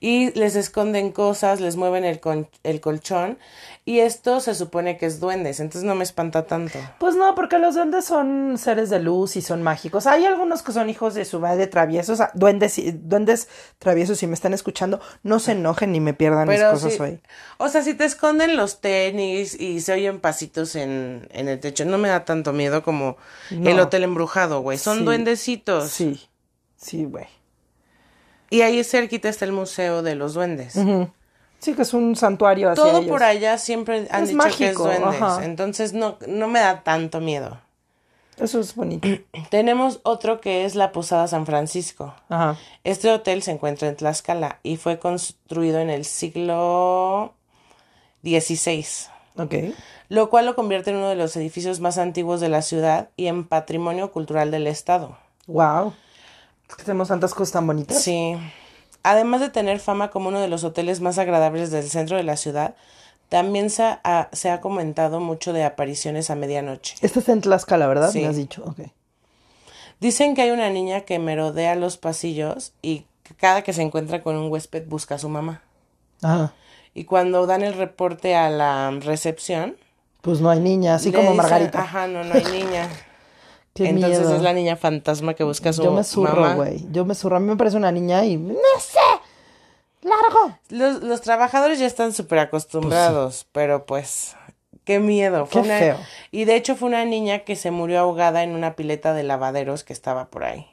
Y les esconden cosas, les mueven el, con- el colchón y esto se supone que es duendes, entonces no me espanta tanto. Pues no, porque los duendes son seres de luz y son mágicos. Hay algunos que son hijos de su madre traviesos, duendes, y- duendes traviesos, si me están escuchando, no se enojen ni me pierdan mis Pero cosas sí, hoy. o sea, si te esconden los tenis y se oyen pasitos en, en el techo, no me da tanto miedo como el hotel embrujado, güey. Son Sí. duendecitos. Sí, sí, güey. Y ahí cerquita está el Museo de los Duendes. Sí, que es un santuario hacia Todo ellos. por allá siempre han Es dicho que es duendes. ajá. Entonces no, no me da tanto miedo. Eso es bonito. <clears throat> Tenemos otro que es la Posada San Francisco. Ajá. Este hotel se encuentra en Tlaxcala y fue construido en el siglo XVI, Ok. lo cual lo convierte en uno de los edificios más antiguos de la ciudad y en patrimonio cultural del estado. Wow. Es que tenemos tantas cosas tan bonitas. Sí. Además de tener fama como uno de los hoteles más agradables del centro de la ciudad, también se ha, se ha comentado mucho de apariciones a medianoche. Este está en Tlaxcala, ¿verdad? Sí. Me has dicho. Ok. Dicen que hay una niña que merodea los pasillos y cada que se encuentra con un huésped busca a su mamá. Ajá. Y cuando dan el reporte a la recepción, Pues no hay niña, así como dicen, Margarita. Ajá, no, no hay niña. <laughs> Qué Entonces miedo. es la niña fantasma que busca a su Yo me zurro, güey. Yo me zurro. A mí me parece una niña y... ¡No sé! ¡Largo! Los, los trabajadores ya están súper acostumbrados, pero pues, qué miedo. Fue Qué una- feo. Y de hecho fue una niña que se murió ahogada en una pileta de lavaderos que estaba por ahí.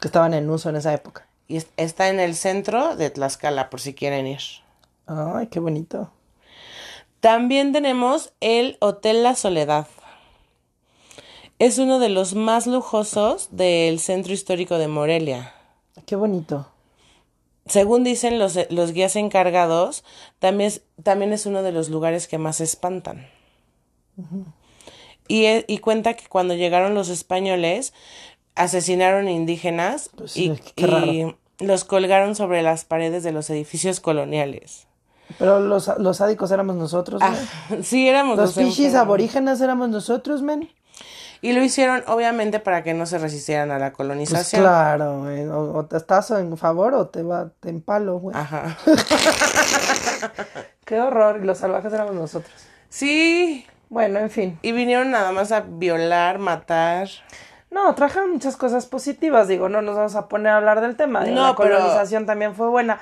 Que estaban en uso en esa época. Y es- está en el centro de Tlaxcala, por si quieren ir. Ay, qué bonito. También tenemos el Hotel La Soledad. Es uno de los más lujosos del centro histórico de Morelia. Qué bonito. Según dicen los, los guías encargados, también es, también es uno de los lugares que más espantan. y, y cuenta que cuando llegaron los españoles, asesinaron indígenas Pues y, y los colgaron sobre las paredes de los edificios coloniales. Pero los, los sádicos éramos nosotros, Ah, men. <laughs> sí, éramos Los los pichis enfermos. aborígenes éramos nosotros, men. Y lo hicieron, obviamente, para que no se resistieran a la Pues colonización. claro, güey. O, o te estás en favor o te va te empalo, güey. Ajá. <laughs> Qué horror. Y los salvajes éramos nosotros. Sí. Bueno, en fin. Y vinieron nada más a violar, matar. No, trajeron muchas cosas positivas, digo, no nos vamos a poner a hablar del tema. No, la pero- colonización también fue buena.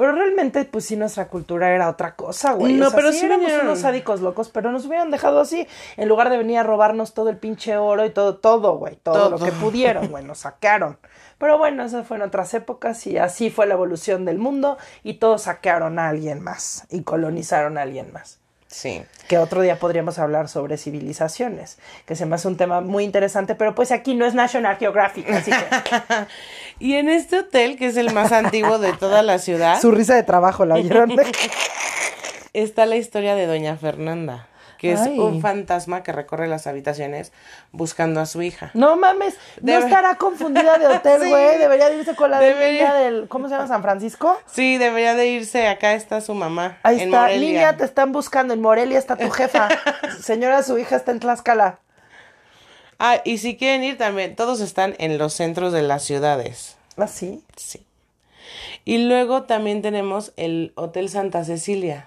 Pero realmente, pues sí, nuestra cultura era otra cosa, güey. No, o sea, pero sí sí éramos unos sádicos locos, pero nos hubieran dejado así, en lugar de venir a robarnos todo el pinche oro y todo, todo, güey, todo, lo Todo. que <laughs> pudieron, güey, nos saquearon. Pero bueno, esas fueron otras épocas y así fue la evolución del mundo y todos saquearon a alguien más y colonizaron a alguien más Sí. que otro día podríamos hablar sobre civilizaciones, que se me hace un tema muy interesante, pero pues aquí no es National Geographic, así que <laughs> Y en este hotel, que es el más antiguo de toda la ciudad, su risa de trabajo, ¿la oyeron? <laughs> está la historia de Doña Fernanda, que es un fantasma que recorre las habitaciones buscando a su hija. No mames, no estará confundida de hotel, <laughs> Sí. güey, debería de irse con la de Debería. del, ¿cómo se llama? San Francisco. Sí, debería de irse. Acá está su mamá. Ahí en está, Morelia. niña, te están buscando, en Morelia está tu jefa, <laughs> señora, su hija está en Tlaxcala. Ah, y si quieren ir también, todos están en los centros de las ciudades. ¿Ah, sí? Sí. Y luego también tenemos el Hotel Santa Cecilia.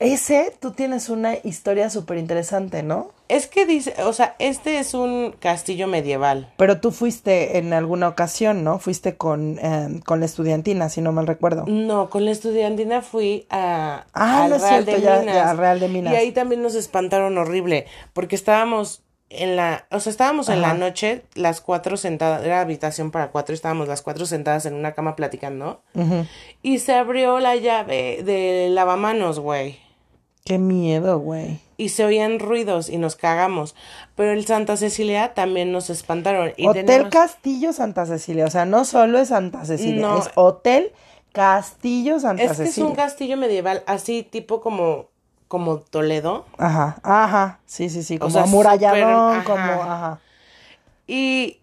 Ese, tú tienes una historia súper interesante, ¿no? Es que dice, o sea, este es un castillo medieval. Pero tú fuiste en alguna ocasión, ¿no? Fuiste con, eh, con la estudiantina, si no mal recuerdo. No, con la estudiantina fui a Ah, al no es cierto, ya- ya, Real de Minas. Y ahí también nos espantaron horrible, porque estábamos en la, o sea, estábamos en la noche, las cuatro sentadas, era habitación para cuatro, estábamos las cuatro sentadas en una cama platicando, y se abrió la llave de lavamanos, güey. Qué miedo, güey. Y se oían ruidos y nos cagamos. Pero el Santa Cecilia también nos espantaron. Y Hotel tenemos- Castillo Santa Cecilia. O sea, no solo es Santa Cecilia, No. es Hotel Castillo Santa Es que es Cecilia. un castillo medieval, así tipo como, como Toledo. Ajá, ajá. Sí, sí, sí. Como sea, amuralladón, súper, como, ajá. Y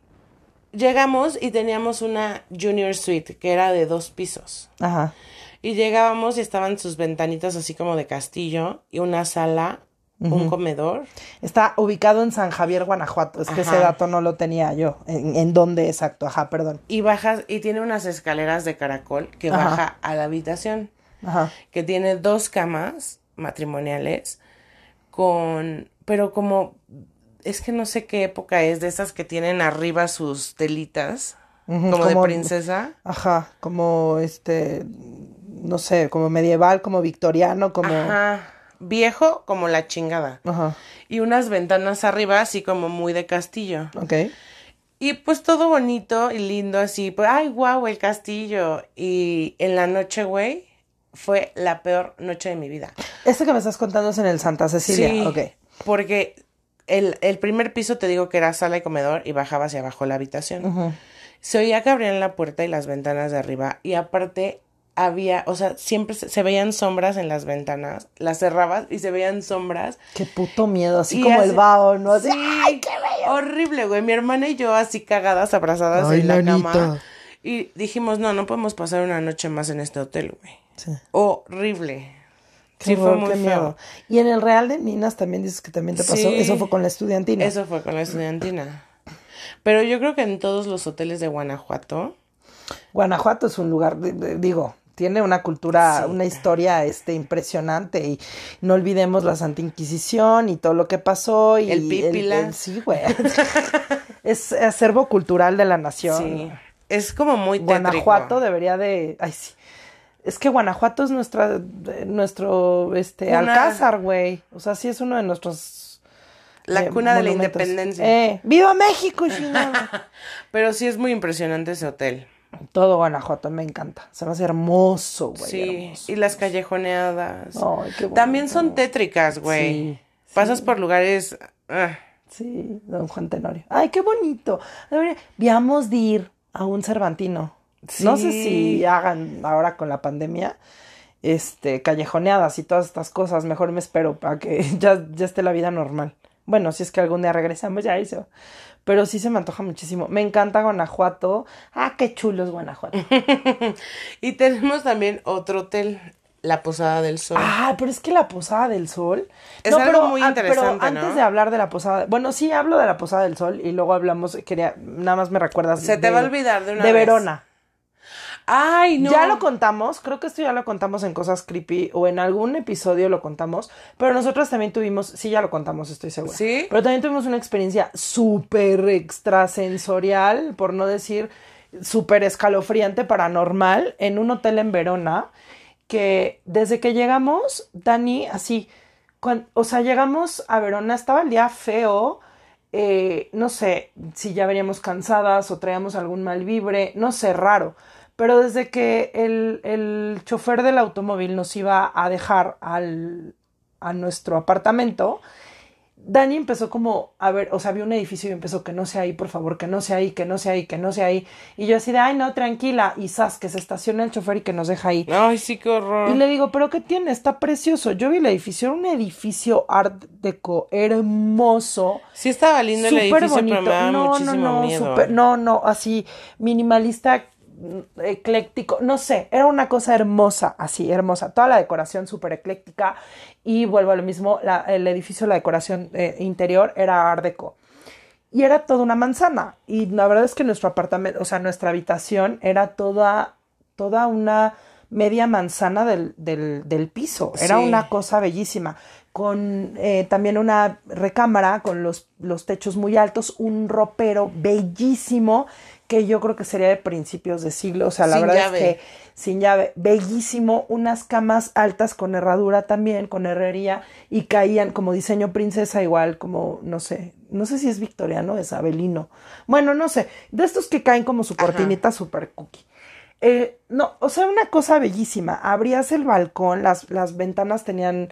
llegamos y teníamos una junior suite que era de dos pisos. Ajá. Y llegábamos y estaban sus ventanitas así como de castillo y una sala, un comedor. Está ubicado en San Javier, Guanajuato. Es que ese dato no lo tenía yo. ¿En, en dónde exacto? Ajá, perdón. Y bajas y tiene unas escaleras de caracol que Ajá. baja a la habitación. Ajá. que tiene dos camas matrimoniales con, pero como, es que no sé qué época es, de esas que tienen arriba sus telitas, como, de princesa. Ajá. Como este. No sé, como medieval, como victoriano, como. Ajá, viejo como la chingada. Ajá. Y unas ventanas arriba, así como muy de castillo. Ok. Y pues todo bonito y lindo así, pues, ay, guau, el castillo. Y en la noche, güey, fue la peor noche de mi vida. Este que me estás contando es en el Santa Cecilia, Sí, ok. Porque el, el primer piso te digo que era sala y comedor y bajaba hacia abajo la habitación. Ujú. Se oía que abrían la puerta y las ventanas de arriba y aparte había, o sea, siempre se, se veían sombras en las ventanas. Las cerrabas y se veían sombras. Qué puto miedo, así Y como hace- el vaho, ¿no? Así, Sí, ¡ay, qué bello! Horrible, güey. Mi hermana y yo así cagadas, abrazadas Ay, en la cama. Y dijimos, no, no podemos pasar una noche más en este hotel, güey. Sí. Horrible. Qué Sí, fue muy qué feo. miedo. Y en el Real de Minas también dices que también te pasó. Sí. Eso fue con la estudiantina. Eso fue con la estudiantina. Pero yo creo que en todos los hoteles de Guanajuato, Guanajuato es un lugar, digo, tiene una cultura, Sí. una historia este impresionante y no olvidemos la Santa Inquisición y todo lo que pasó y El Pípila. sí, güey. <laughs> es acervo cultural de la nación. sí, es como muy tétrico. Guanajuato debería de, ay sí. Es que Guanajuato es nuestra, nuestro, este, Alcázar, güey. O sea, sí es uno de nuestros. La eh, cuna de la independencia. Eh, ¡Viva México, chingada! <laughs> Pero sí es muy impresionante ese hotel. Todo Guanajuato me encanta. Se me hace hermoso, güey. sí, hermoso. y las callejoneadas. Ay, qué También son tétricas, güey. Sí, Pasas por lugares... ah, Sí, don Juan Tenorio. Ay, qué bonito. Viamos de ir a un Cervantino. No sé Sí. si hagan ahora con la pandemia, este, callejoneadas y todas estas cosas. Mejor me espero para que <laughs> ya, ya esté la vida normal. Bueno, si es que algún día regresamos, ya eso. Pero sí se me antoja muchísimo. Me encanta Guanajuato. Ah, qué chulo es Guanajuato. <laughs> Y tenemos también otro hotel, la Posada del Sol. Ah, pero es que la Posada del Sol. Es algo muy ah, interesante, Pero antes ¿no? de hablar de la Posada, bueno, sí hablo de la Posada del Sol y luego hablamos, quería, nada más me recuerdas. Se te de- va a olvidar de una De vez. Verona. Ay, no. Ya lo contamos, creo que esto ya lo contamos en Cosas Creepy o en algún episodio lo contamos, pero nosotros también tuvimos, sí, ya lo contamos, estoy segura. ¿Sí? Pero también tuvimos una experiencia súper extrasensorial, por no decir súper escalofriante, paranormal, en un hotel en Verona, que desde que llegamos, Dani, así, o sea, llegamos a Verona, estaba el día feo, eh, no sé si ya veníamos cansadas o traíamos algún mal vibre, no sé, raro. Pero desde que el, el chofer del automóvil nos iba a dejar al, a nuestro apartamento, Dani empezó como a ver, o sea, vio un edificio y empezó que no sea ahí, por favor, que no sea ahí, que no sea ahí, que no sea ahí. Y yo así de, ay, no, tranquila. Y sas, que se estaciona el chofer y que nos deja ahí. Ay, sí, qué horror. Y le digo, ¿pero qué tiene? Está precioso. Yo vi el edificio, era un edificio art deco hermoso. Sí estaba lindo el Súper edificio, bonito. pero me daba no, muchísimo no, no, miedo. súper- no, no, así, minimalista, ecléctico, no sé, era una cosa hermosa, así, hermosa. Toda la decoración súper ecléctica. Y vuelvo a lo mismo, la- el edificio, la decoración eh, interior era art deco. Y era toda una manzana. Y la verdad es que nuestro apartamento, o sea, nuestra habitación era toda, toda una media manzana del, del, del piso. Era Sí. una cosa bellísima. Con eh, también una recámara con los, los techos muy altos, un ropero bellísimo que yo creo que sería de principios de siglo. O sea, la Sin verdad llave. es que sin llave, bellísimo, unas camas altas con herradura también, con herrería, y caían como diseño princesa, igual como, no sé, no sé si es victoriano, es abelino. Bueno, no sé, de estos que caen como su Ajá. cortinita super cookie. Eh, no, o sea, una cosa bellísima. Abrías el balcón, las, las ventanas tenían,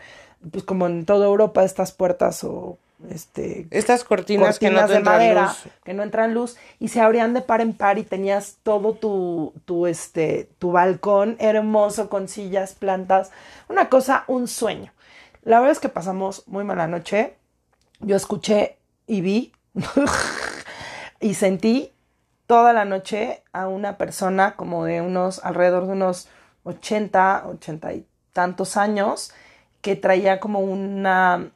pues como en toda Europa, estas puertas o este Estas cortinas, que no de madera luz. que no entran luz y se abrían de par en par y tenías todo tu, tu este tu balcón hermoso con sillas, plantas, una cosa, un sueño. La verdad es que pasamos muy mala noche. Yo escuché y vi <laughs> y sentí toda la noche a una persona como de unos alrededor de unos 80, 80 y tantos años que traía como una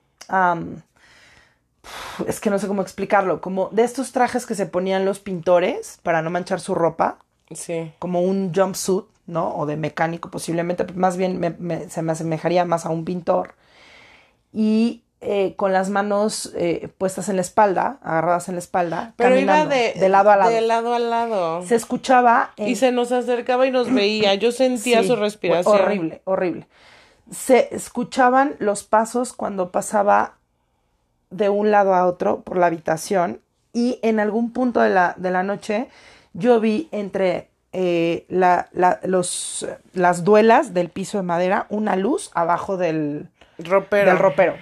es que no sé cómo explicarlo, como de estos trajes que se ponían los pintores para no manchar su ropa, Sí. como un jumpsuit, ¿no? O de mecánico posiblemente, más bien me- me- se me asemejaría más a un pintor. Y eh, con las manos eh, puestas en la espalda, agarradas en la espalda, Pero iba caminando, de, lado a lado. De lado a lado. Se escuchaba en- Y se nos acercaba y nos <clears throat> veía. Yo sentía Sí, su respiración. Horrible, horrible. Se escuchaban los pasos cuando pasaba de un lado a otro por la habitación Y en algún punto de la, de la noche yo vi entre eh, la, la- los, las duelas del piso de madera una luz abajo del, Ropero. del ropero.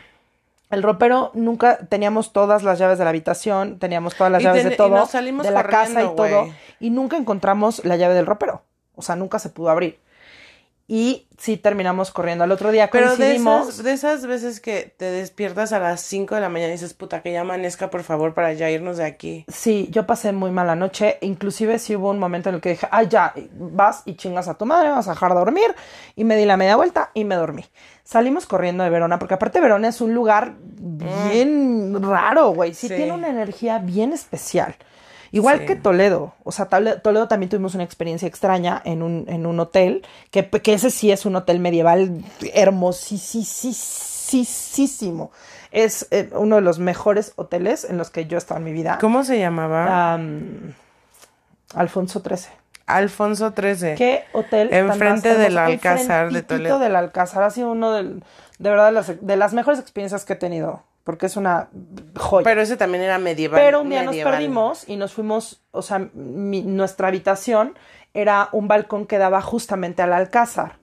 El ropero nunca teníamos todas las llaves de la habitación, teníamos todas las Y llaves ten- de y todo, nos salimos de la casa y todo, y nunca encontramos la llave del ropero. O sea, nunca se pudo abrir. Y sí terminamos corriendo. Al otro día Pero de coincidimos. esas, de esas veces que te despiertas a las 5 de la mañana y dices, puta, que ya amanezca, por favor, para ya irnos de aquí. Sí, yo pasé muy mala noche. Inclusive sí hubo un momento en el que dije, ay, ya, vas y chingas a tu madre, vas a dejar de dormir. Y me di la media vuelta y me dormí. Salimos corriendo de Verona, porque aparte Verona es un lugar bien raro, güey. Sí, Sí. tiene una energía bien especial. Igual Sí. que Toledo. O sea, Tole- Toledo también tuvimos una experiencia extraña en un, en un hotel, que, que ese sí es un hotel medieval hermosísimo. Es eh, uno de los mejores hoteles en los que yo he estado en mi vida. ¿Cómo se llamaba? Am, Alfonso XIII. Alfonso XIII. ¿Qué hotel? Enfrente del? Alcázar de Toledo. del Alcázar. Ha sido uno del, de verdad de las, de las mejores experiencias que he tenido. Porque es una joya. Pero ese también era medieval. Pero un día nos perdimos y nos fuimos, o sea, mi- nuestra habitación era un balcón que daba justamente al Alcázar.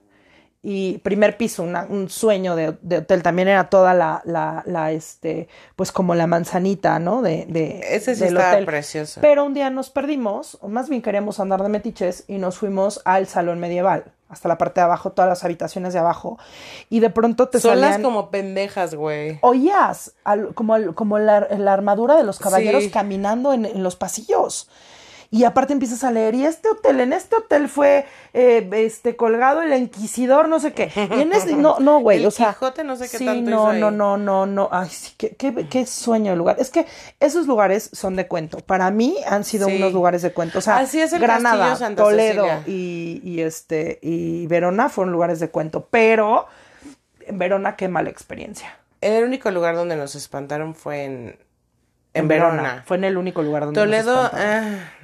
Y primer piso, una- un sueño de, de hotel. También era toda la, la, la, este, pues como la manzanita, ¿no? De, de, Ese sí del estaba hotel. precioso. Pero un día nos perdimos, o más bien queríamos andar de metiches y nos fuimos al salón medieval, hasta la parte de abajo, todas las habitaciones de abajo. Y de pronto te Son las salían... como pendejas, güey. Oías al- como, al- como la, la armadura de los caballeros Sí. caminando en, en los pasillos. Y aparte empiezas a leer, y este hotel, en este hotel fue eh, este colgado el inquisidor, no sé qué. Y en este, no, no, güey, El o sea. Quijote, no sé qué sí, tanto no, hizo ahí. no, no, no, no. Ay, sí, qué, qué, qué sueño de lugar. Es que esos lugares son de cuento. Para mí han sido Sí. unos lugares de cuento. O sea, Así es el Granada, Santa Toledo y, y este y Verona fueron lugares de cuento. Pero en Verona, qué mala experiencia. El único lugar donde nos espantaron fue en, en Verona. Fue en el único lugar donde Toledo ah,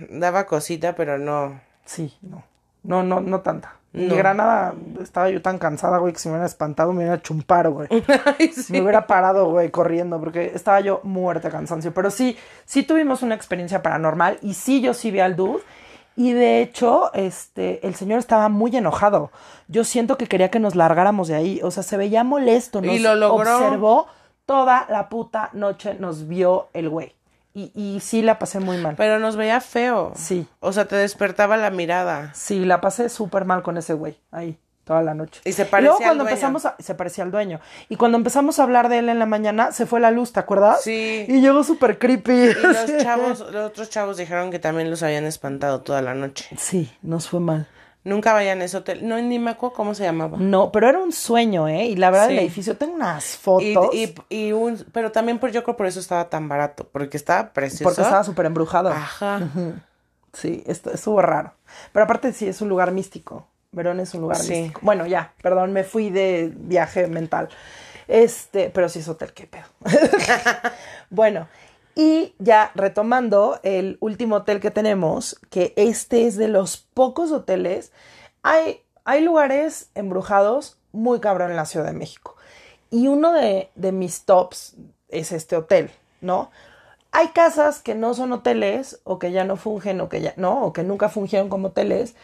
daba cosita, pero no. Sí, no. No, no, no tanta. En No. Granada estaba yo tan cansada, güey, que si me hubiera espantado me hubiera chumpado, güey. <laughs> Sí. Me hubiera parado, güey, corriendo, porque estaba yo muerta de cansancio. Pero sí, sí tuvimos una experiencia paranormal y sí, yo sí vi al dude. Y de hecho, este, el señor estaba muy enojado. Yo siento que quería que nos largáramos de ahí. O sea, se veía molesto. Nos Y lo logró. observó toda la puta noche, nos vio el güey. Y, y sí la pasé muy mal. Pero nos veía feo. Sí. O sea, te despertaba la mirada. Sí, la pasé súper mal con ese güey ahí toda la noche. Y se luego parecía al cuando dueño. empezamos a, se parecía al dueño. Y cuando empezamos a hablar de él en la mañana, se fue la luz, ¿te acuerdas? Sí. Y llegó súper creepy. Y los <laughs> chavos, los otros chavos dijeron que también los habían espantado toda la noche. Sí, nos fue mal. Nunca vayan a ese hotel. No, ni me acuerdo cómo se llamaba. No, pero era un sueño, ¿eh? Y la verdad, Sí. el edificio, tengo unas fotos. y, y un, pero también por, yo creo por eso estaba tan barato, porque estaba precioso. porque estaba súper embrujado. Ajá. Sí, esto, estuvo raro. Pero aparte, sí, es un lugar místico. Verón es un lugar Sí. místico. Bueno, ya, perdón, me fui de viaje mental. Este, pero sí es hotel, qué pedo. <laughs> bueno, y ya retomando el último hotel que tenemos, que este es de los pocos hoteles. Hay, hay lugares embrujados muy cabrón en la Ciudad de México. Y uno de, de mis tops es este hotel, ¿no? Hay casas que no son hoteles o que ya no fungen o que ya no, o que nunca fungieron como hoteles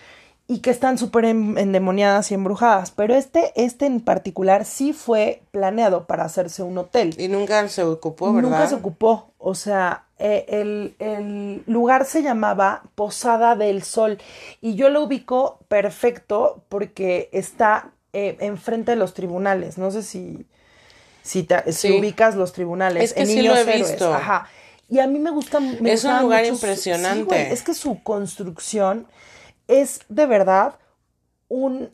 y que están súper en- endemoniadas y embrujadas. Pero este, este en particular sí fue planeado para hacerse un hotel. Y nunca se ocupó, ¿verdad? Nunca se ocupó. O sea, eh, el, el lugar se llamaba Posada del Sol. Y yo lo ubico perfecto porque está eh, enfrente de los tribunales. No sé si, si, te- si ubicas los tribunales. Es que en sí Niños lo he Héroes. visto. Ajá. Y a mí me gusta. me Es un lugar su- impresionante. sí, güey, es que su construcción es de verdad un.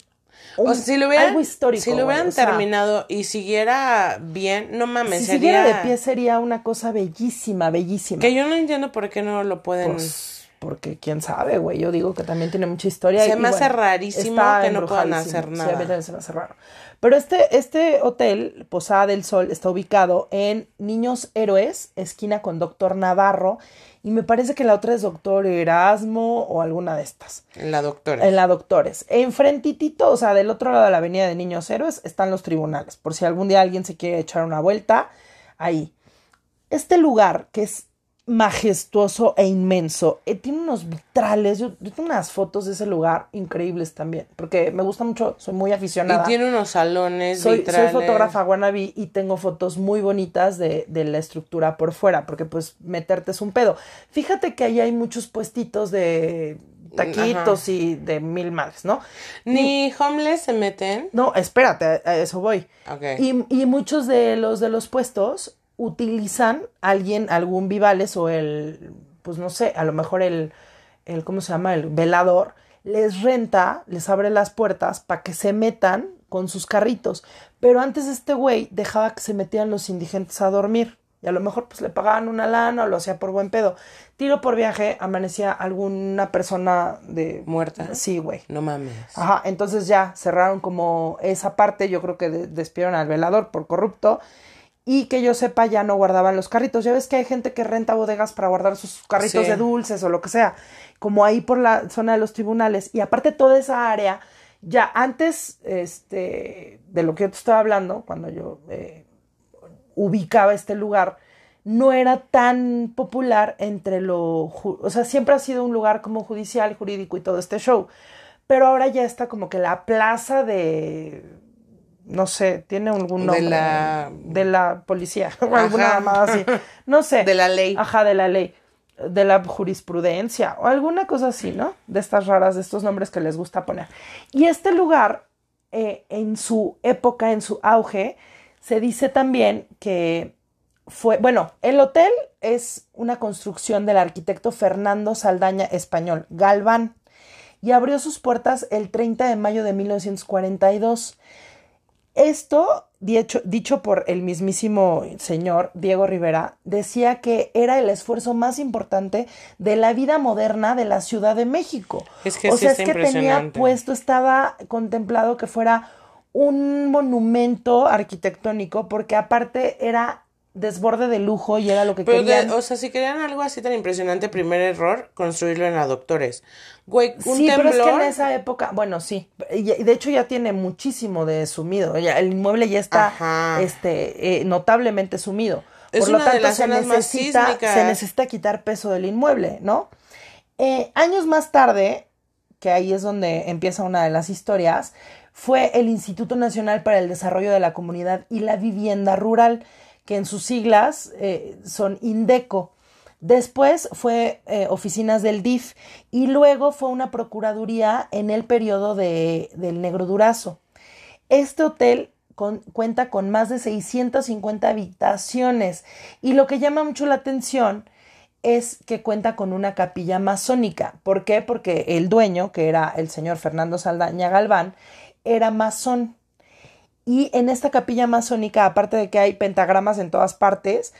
un- O sea, si lo hubieran, algo histórico. si lo hubieran o sea, terminado y siguiera bien, no mames, si sería... siguiera de pie sería una cosa bellísima, bellísima. Que yo no entiendo por qué no lo pueden... Pues, porque quién sabe, güey. Yo digo que también tiene mucha historia. Se y, me hace rarísimo que no puedan hacer Sí, nada. a mí también se me hace raro. Pero este, este hotel, Posada del Sol, está ubicado en Niños Héroes, esquina con Doctor Navarro. Y me parece que la otra es Doctor Erasmo o alguna de estas. La doctora. En la Doctores. Enfrentitito, o sea, del otro lado de la avenida de Niños Héroes, están los tribunales. Por si algún día alguien se quiere echar una vuelta, ahí. Este lugar, que es majestuoso e inmenso. Eh, tiene unos vitrales, yo, yo, tengo unas fotos de ese lugar increíbles también, porque me gusta mucho, soy muy aficionada. Y tiene unos salones soy, vitrales. Soy fotógrafa wannabe y tengo fotos muy bonitas de, de, la estructura por fuera, porque pues meterte es un pedo. Fíjate que ahí hay muchos puestitos de taquitos Ajá. y de mil madres, ¿no? Ni y, homeless se meten. No, espérate, a eso voy. Okay. Y, y muchos de los de los puestos utilizan alguien, algún Vivales o el, pues no sé, a lo mejor el, el ¿cómo se llama? El velador, les renta, les abre las puertas para que se metan con sus carritos. Pero antes este güey dejaba que se metieran los indigentes a dormir. Y a lo mejor pues le pagaban una lana o lo hacía por buen pedo. Tiro por viaje, amanecía alguna persona de... Muerta. Sí, güey. No mames. Ajá, entonces ya cerraron como esa parte, yo creo que de despidieron al velador por corrupto y que yo sepa ya no guardaban los carritos. Ya ves que hay gente que renta bodegas para guardar sus carritos Sí. de dulces o lo que sea, como ahí por la zona de los tribunales. Y aparte toda esa área, ya antes este, de lo que yo te estaba hablando, cuando yo eh, ubicaba este lugar, no era tan popular entre lo, o sea, siempre ha sido un lugar como judicial, jurídico y todo este show. Pero ahora ya está como que la plaza de no sé, tiene algún De nombre. la- de la policía, <laughs> o alguna mamada así. No sé. De la ley. Ajá, de la ley. De la jurisprudencia o alguna cosa así, ¿no? De estas raras, de estos nombres que les gusta poner. Y este lugar, eh, en su época, en su auge, se dice también que fue, bueno, el hotel es una construcción del arquitecto Fernando Saldaña Español, Galván, y abrió sus puertas el 30 de mayo de 1942. Esto, dicho, dicho por el mismísimo señor Diego Rivera, decía que era el esfuerzo más importante de la vida moderna de la Ciudad de México. Es que o sí sea, es que tenía puesto, estaba contemplado que fuera un monumento arquitectónico, porque aparte era desborde de lujo y era lo que Pero, de- querían. o sea, si querían algo así tan impresionante, primer error, construirlo en doctores. Güey, un sí, temblor. pero es que en esa época, bueno, sí, de hecho ya tiene muchísimo de sumido, ya el inmueble ya está Ajá. este eh, notablemente sumido. Es Por lo una de tanto las se necesita se necesita quitar peso del inmueble, ¿no? Eh, años más tarde, que ahí es donde empieza una de las historias, fue el Instituto Nacional para el Desarrollo de la Comunidad y la Vivienda Rural, que en sus siglas eh, son INDECO. Después fue eh, oficinas del DIF y luego fue una procuraduría en el periodo de, del Negro Durazo. Este hotel cuenta con más de 650 habitaciones y lo que llama mucho la atención es que cuenta con una capilla masónica. ¿Por qué? Porque el dueño, que era el señor Fernando Saldaña Galván, era masón. Y en esta capilla masónica, aparte de que hay pentagramas en todas partes,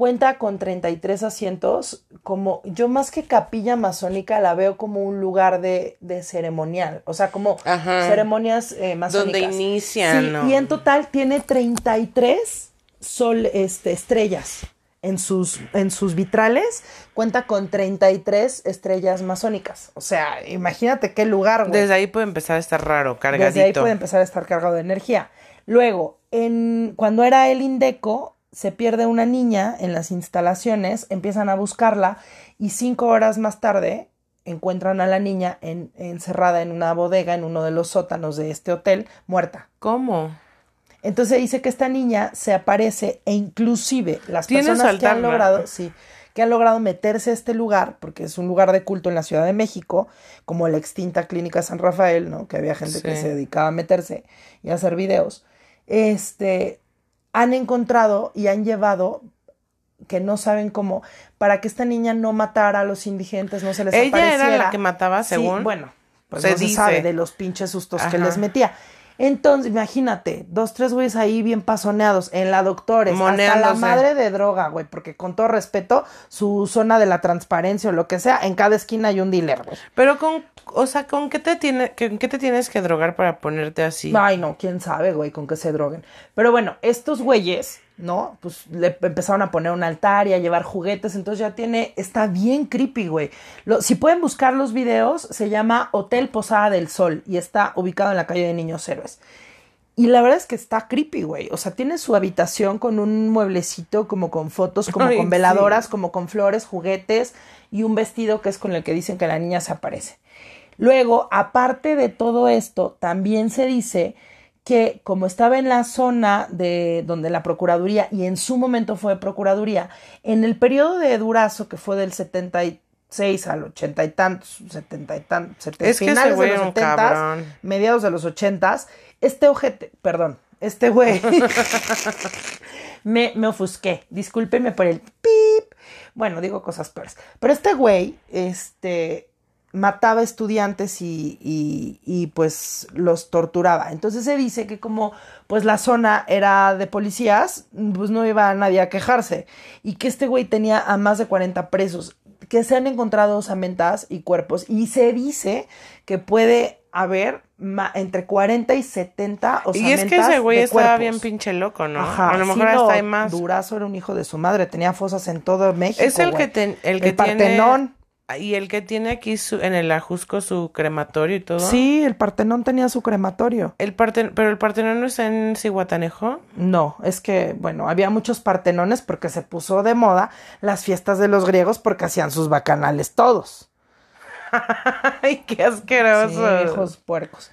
cuenta con 33 asientos. Como yo más que capilla masónica la veo como un lugar de, de ceremonial, o sea, como Ajá. ceremonias eh, masónicas. Donde inician, Sí, ¿no? Y en total tiene 33 sol, este, estrellas. En sus, en sus vitrales cuenta con 33 estrellas masónicas. O sea, imagínate qué lugar, güey. Desde ahí puede empezar a estar raro, cargadito. Desde ahí puede empezar a estar cargado de energía. Luego, en, cuando era el Indeco, se pierde una niña en las instalaciones, empiezan a buscarla y cinco horas más tarde encuentran a la niña en- encerrada en una bodega en uno de los sótanos de este hotel, muerta. ¿Cómo? Entonces dice que esta niña se aparece e inclusive las personas que han logrado, sí, que han logrado meterse a este lugar, porque es un lugar de culto en la Ciudad de México, como la extinta Clínica San Rafael, ¿no? Que había gente que se dedicaba a meterse y a hacer videos. Este, han encontrado y han llevado que no saben cómo, para que esta niña no matara a los indigentes, no se les Ella apareciera. era la que mataba, Sí, según. bueno, pues se no se dice. sabe de los pinches sustos que les metía. Entonces, imagínate, dos, tres güeyes ahí bien pasoneados en la doctores, hasta la Moneándose. madre de droga, güey, porque con todo respeto, su zona de la transparencia o lo que sea, en cada esquina hay un dealer, güey. Pero con, o sea, ¿con qué te tiene, con qué te tienes que drogar para ponerte así? Ay, no, quién sabe, güey, con qué se droguen. Pero bueno, estos güeyes, ¿no? Pues le empezaron a poner un altar y a llevar juguetes, entonces ya tiene, está bien creepy, güey. Lo- si pueden buscar los videos, se llama Hotel Posada del Sol y está ubicado en la calle de Niños Héroes. Y la verdad es que está creepy, güey. O sea, tiene su habitación con un mueblecito como con fotos, como Ay, con sí. veladoras, como con flores, juguetes y un vestido que es con el que dicen que la niña se aparece. Luego, aparte de todo esto, también se dice que como estaba en la zona de donde la Procuraduría y en su momento fue Procuraduría, en el periodo de Durazo, que fue del 76 al 80 y tantos, 70 y tantos, Es finales de los un 70, cabrón. mediados de los 80, este ojete, perdón, este güey, <laughs> me, me ofusqué, discúlpeme por el pip, bueno, digo cosas peores, pero este güey, este, mataba estudiantes y, y, y, pues los torturaba. Entonces se dice que como pues la zona era de policías, pues no iba nadie a quejarse. Y que este güey tenía a más de 40 presos, que se han encontrado osamentas y cuerpos. Y se dice que puede haber entre 40 y 70 osamentas Y es que ese güey estaba bien pinche loco, ¿no? Ajá, a lo sí, mejor no, hasta hay más. Durazo era un hijo de su madre, tenía fosas en todo México. Es el güey. que, ten- el que el tiene. Y el que tiene aquí su- en el Ajusco su crematorio y todo. Sí, el Partenón tenía su crematorio. El Parten pero el Partenón no está en Cihuatanejo. No, es que, bueno, había muchos partenones porque se puso de moda las fiestas de los griegos porque hacían sus bacanales todos. <laughs> Ay, qué asqueroso. Sí, hijos puercos.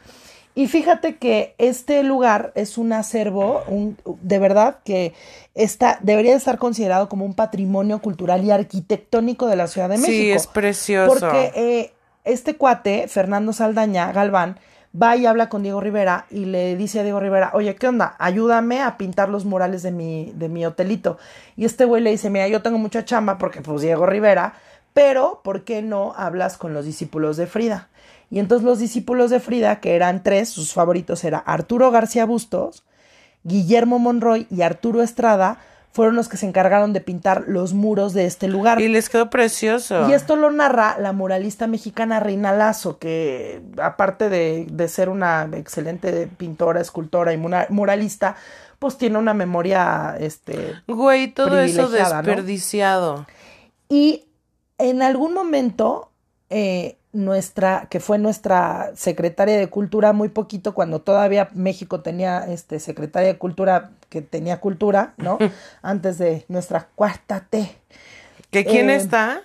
Y fíjate que este lugar es un acervo, un, de verdad que está, debería estar considerado como un patrimonio cultural y arquitectónico de la Ciudad de México. Sí, es precioso. Porque eh, este cuate, Fernando Saldaña Galván, va y habla con Diego Rivera y le dice a Diego Rivera, oye, ¿qué onda? Ayúdame a pintar los murales de mi, de mi hotelito. Y este güey le dice, mira, yo tengo mucha chamba porque pues Diego Rivera, pero ¿por qué no hablas con los discípulos de Frida? Y entonces los discípulos de Frida, que eran tres, sus favoritos era Arturo García Bustos, Guillermo Monroy y Arturo Estrada, fueron los que se encargaron de pintar los muros de este lugar. Y les quedó precioso. Y esto lo narra la muralista mexicana Reina Lazo, que aparte de, de ser una excelente pintora, escultora y mura- muralista, pues tiene una memoria, este, Güey, todo eso desperdiciado. y en algún momento, eh, nuestra, que fue nuestra secretaria de Cultura muy poquito, cuando todavía México tenía este secretaria de Cultura que tenía cultura, ¿no? <laughs> Antes de nuestra cuarta T. ¿Que quién Eh, está?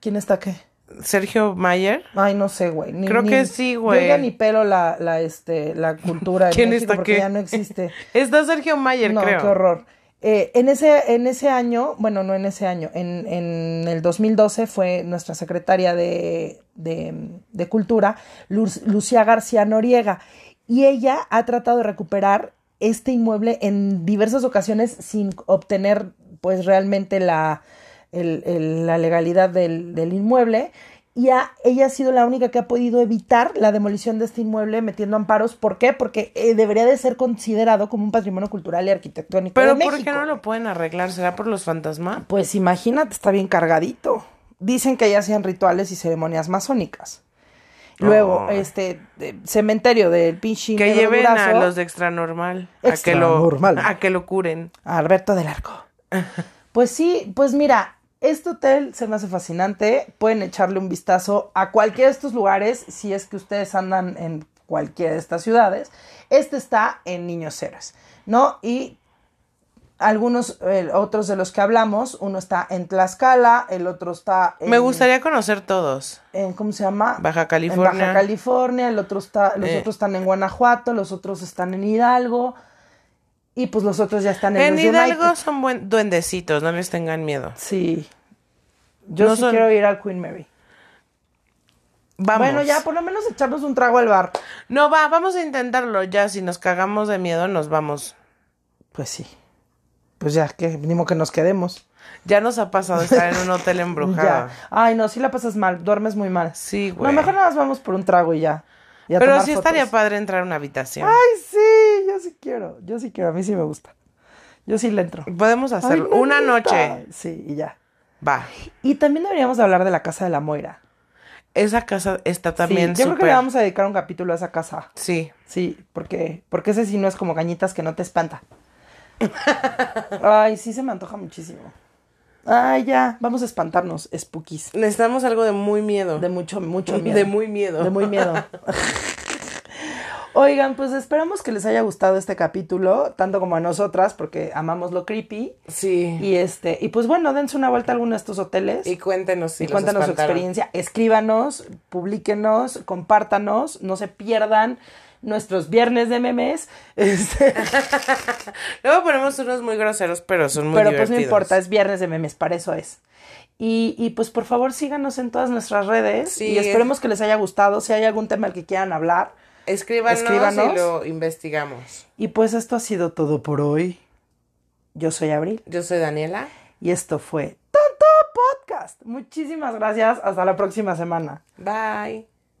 ¿Quién está qué? Sergio Mayer. Ay, no sé, güey. Ni- Creo ni- que sí, güey. Yo ya ni pelo la, la, este, la cultura en <laughs> ¿Quién México está porque qué? ya no existe. <laughs> Está Sergio Mayer, no, creo. qué horror. Eh, en, ese, en ese año, bueno, no en ese año, en, en el 2012 fue nuestra secretaria de, de, Cultura, Lu- Lucía García Noriega, y ella ha tratado de recuperar este inmueble en diversas ocasiones sin obtener, pues, realmente la, el- el- la legalidad del, del inmueble. Y ha- ella ha sido la única que ha podido evitar la demolición de este inmueble metiendo amparos. ¿Por qué? Porque eh, debería de ser considerado como un patrimonio cultural y arquitectónico Pero de ¿por México. qué no lo pueden arreglar? ¿Será por los fantasmas? Pues imagínate, está bien cargadito. Dicen que ahí hacían rituales y ceremonias masónicas. Luego, Oh. este de- cementerio del pinche Que lleven a los de extra normal. A que Extranormal. lo, a que lo curen. a Alberto del Arco. <laughs> Pues sí, pues mira, este hotel se me hace fascinante. Pueden echarle un vistazo a cualquiera de estos lugares si es que ustedes andan en cualquiera de estas ciudades. Este está en Niños Héroes, ¿no? Y algunos, eh, otros de los que hablamos, uno está en Tlaxcala, el otro está en, Me gustaría conocer todos. en, ¿cómo se llama? Baja California. En Baja California, el otro está, los Eh. otros están en Guanajuato, los otros están en Hidalgo. Y pues los otros ya están en, En los Hidalgo United. son buen duendecitos, no les tengan miedo. Sí. Yo No sí son- quiero ir al Queen Mary. Vamos. Bueno, ya por lo menos echarnos un trago al bar. No, va, vamos a intentarlo ya. Si nos cagamos de miedo, nos vamos. Pues sí. Pues ya, que ni modo que nos quedemos. Ya nos ha pasado estar en un hotel <laughs> embrujado. Ay, no, si la pasas mal, duermes muy mal. Sí, No, güey. mejor nada más vamos por un trago y ya. Y Pero sí estaría padre entrar a una habitación. Ay, sí, yo sí quiero. Yo sí quiero, a mí sí me gusta. Yo sí le entro. Podemos hacerlo. Ay, una noche. Sí, y ya. Va. Y también deberíamos de hablar de la casa de la Moira. Esa casa está Sí, también yo creo que le vamos a dedicar un capítulo a esa casa. Sí. Sí, porque, porque ese sí no es como gañitas que no te espanta. Ay, sí se me antoja muchísimo. Ay, ya, vamos a espantarnos, spookies. Necesitamos algo de muy miedo. De mucho, mucho <laughs> miedo. De muy miedo. De muy miedo. <laughs> Oigan, pues esperamos que les haya gustado este capítulo, tanto como a nosotras, porque amamos lo creepy. Sí. Y este, y pues bueno, dense una vuelta a alguno de estos hoteles. Y cuéntenos si y los cuéntanos su experiencia. Escríbanos, publíquenos, compártanos, no se pierdan nuestros viernes de memes. <laughs> Este, <laughs> Luego ponemos unos muy groseros, pero son muy pero pues no divertidos. importa, es viernes de memes, para eso es. Y, y pues por favor síganos en todas nuestras redes Sí. y esperemos que les haya gustado. Si hay algún tema al que quieran hablar. Escríbanos, Escríbanos. y lo investigamos. Y pues esto ha sido todo por hoy. Yo soy Abril Yo soy Daniela. y esto fue Tonto Podcast. Muchísimas gracias. Hasta la próxima semana. Bye.